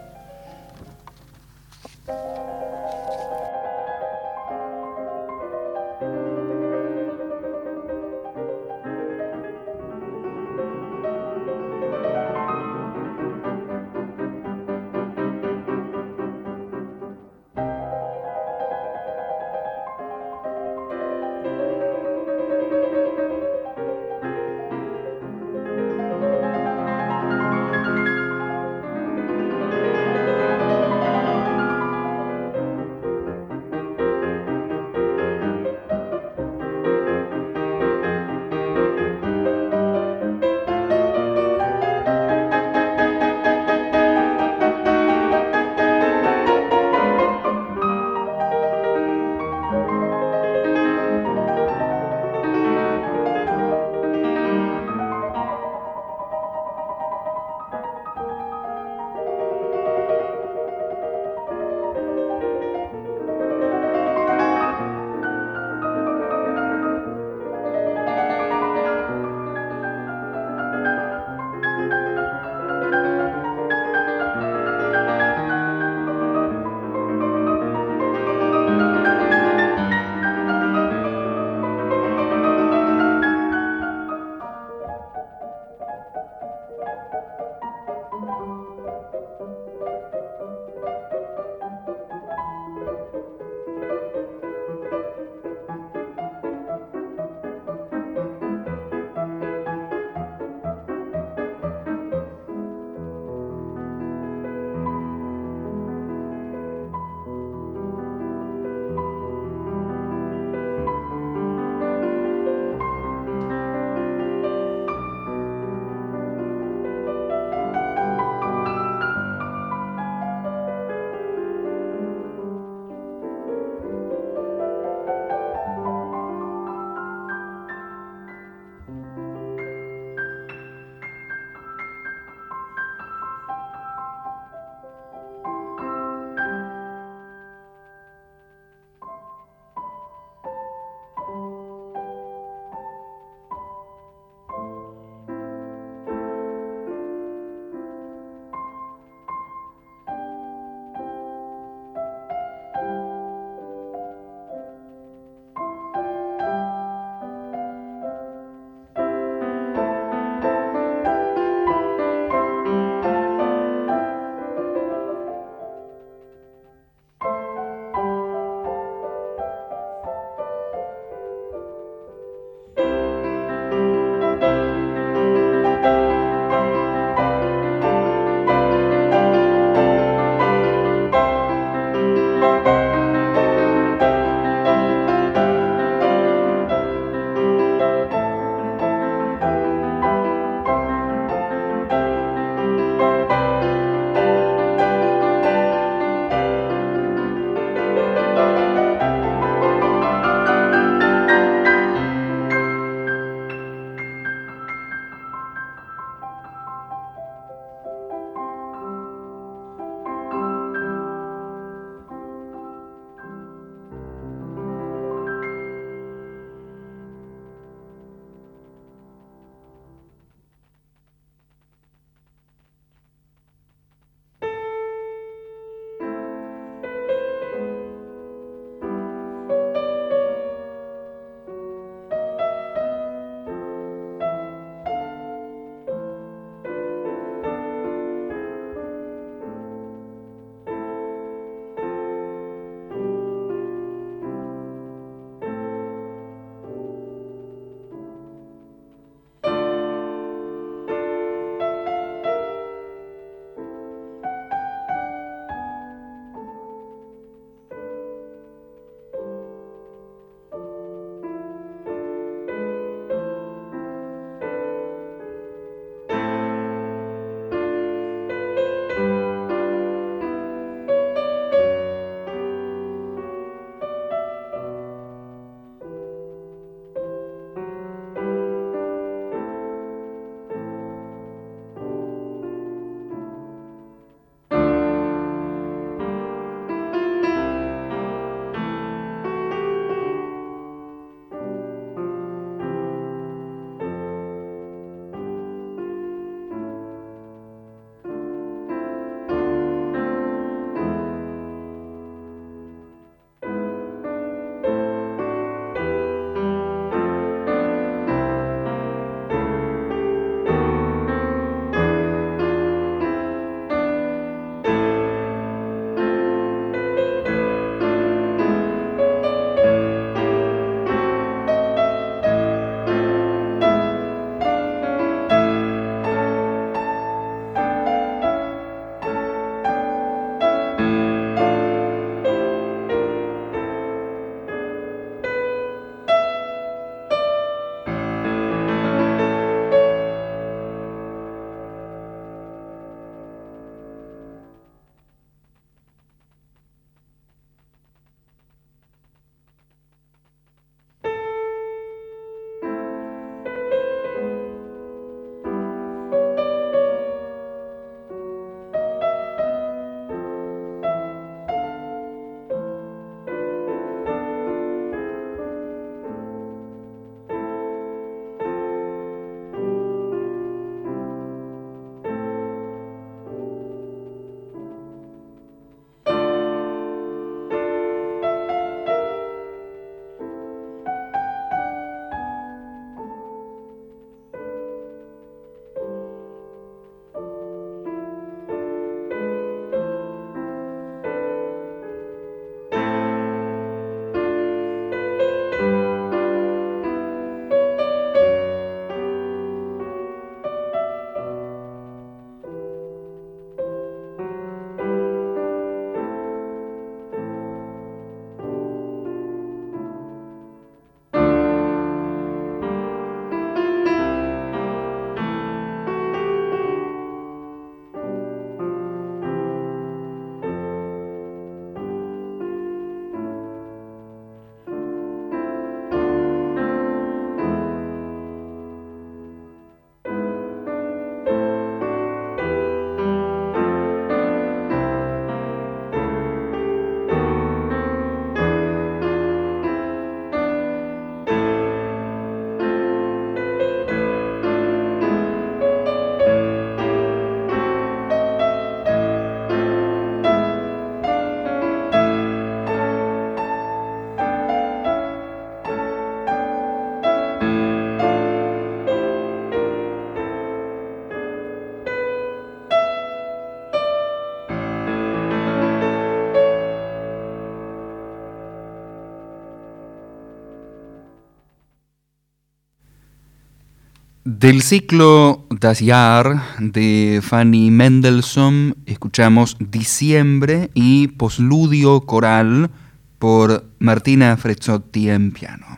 Del ciclo Das Jahr de Fanny Mendelssohn escuchamos Diciembre y Posludio Coral por Martina Frezzotti en piano.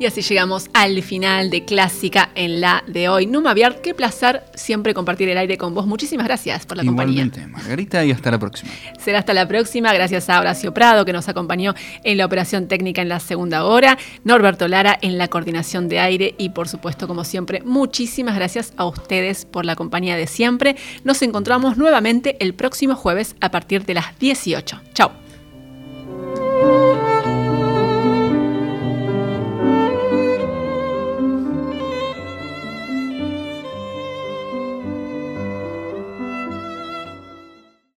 Y así llegamos al final de Clásica en la de hoy. Numa Viar, qué placer siempre compartir el aire con vos. Muchísimas gracias por la Igualmente, compañía. Margarita, y hasta la próxima. Será hasta la próxima. Gracias a Horacio Prado, que nos acompañó en la operación técnica en la segunda hora. Norberto Lara en la coordinación de aire. Y por supuesto, como siempre, muchísimas gracias a ustedes por la compañía de siempre. Nos encontramos nuevamente el próximo jueves a partir de las 18. Chao.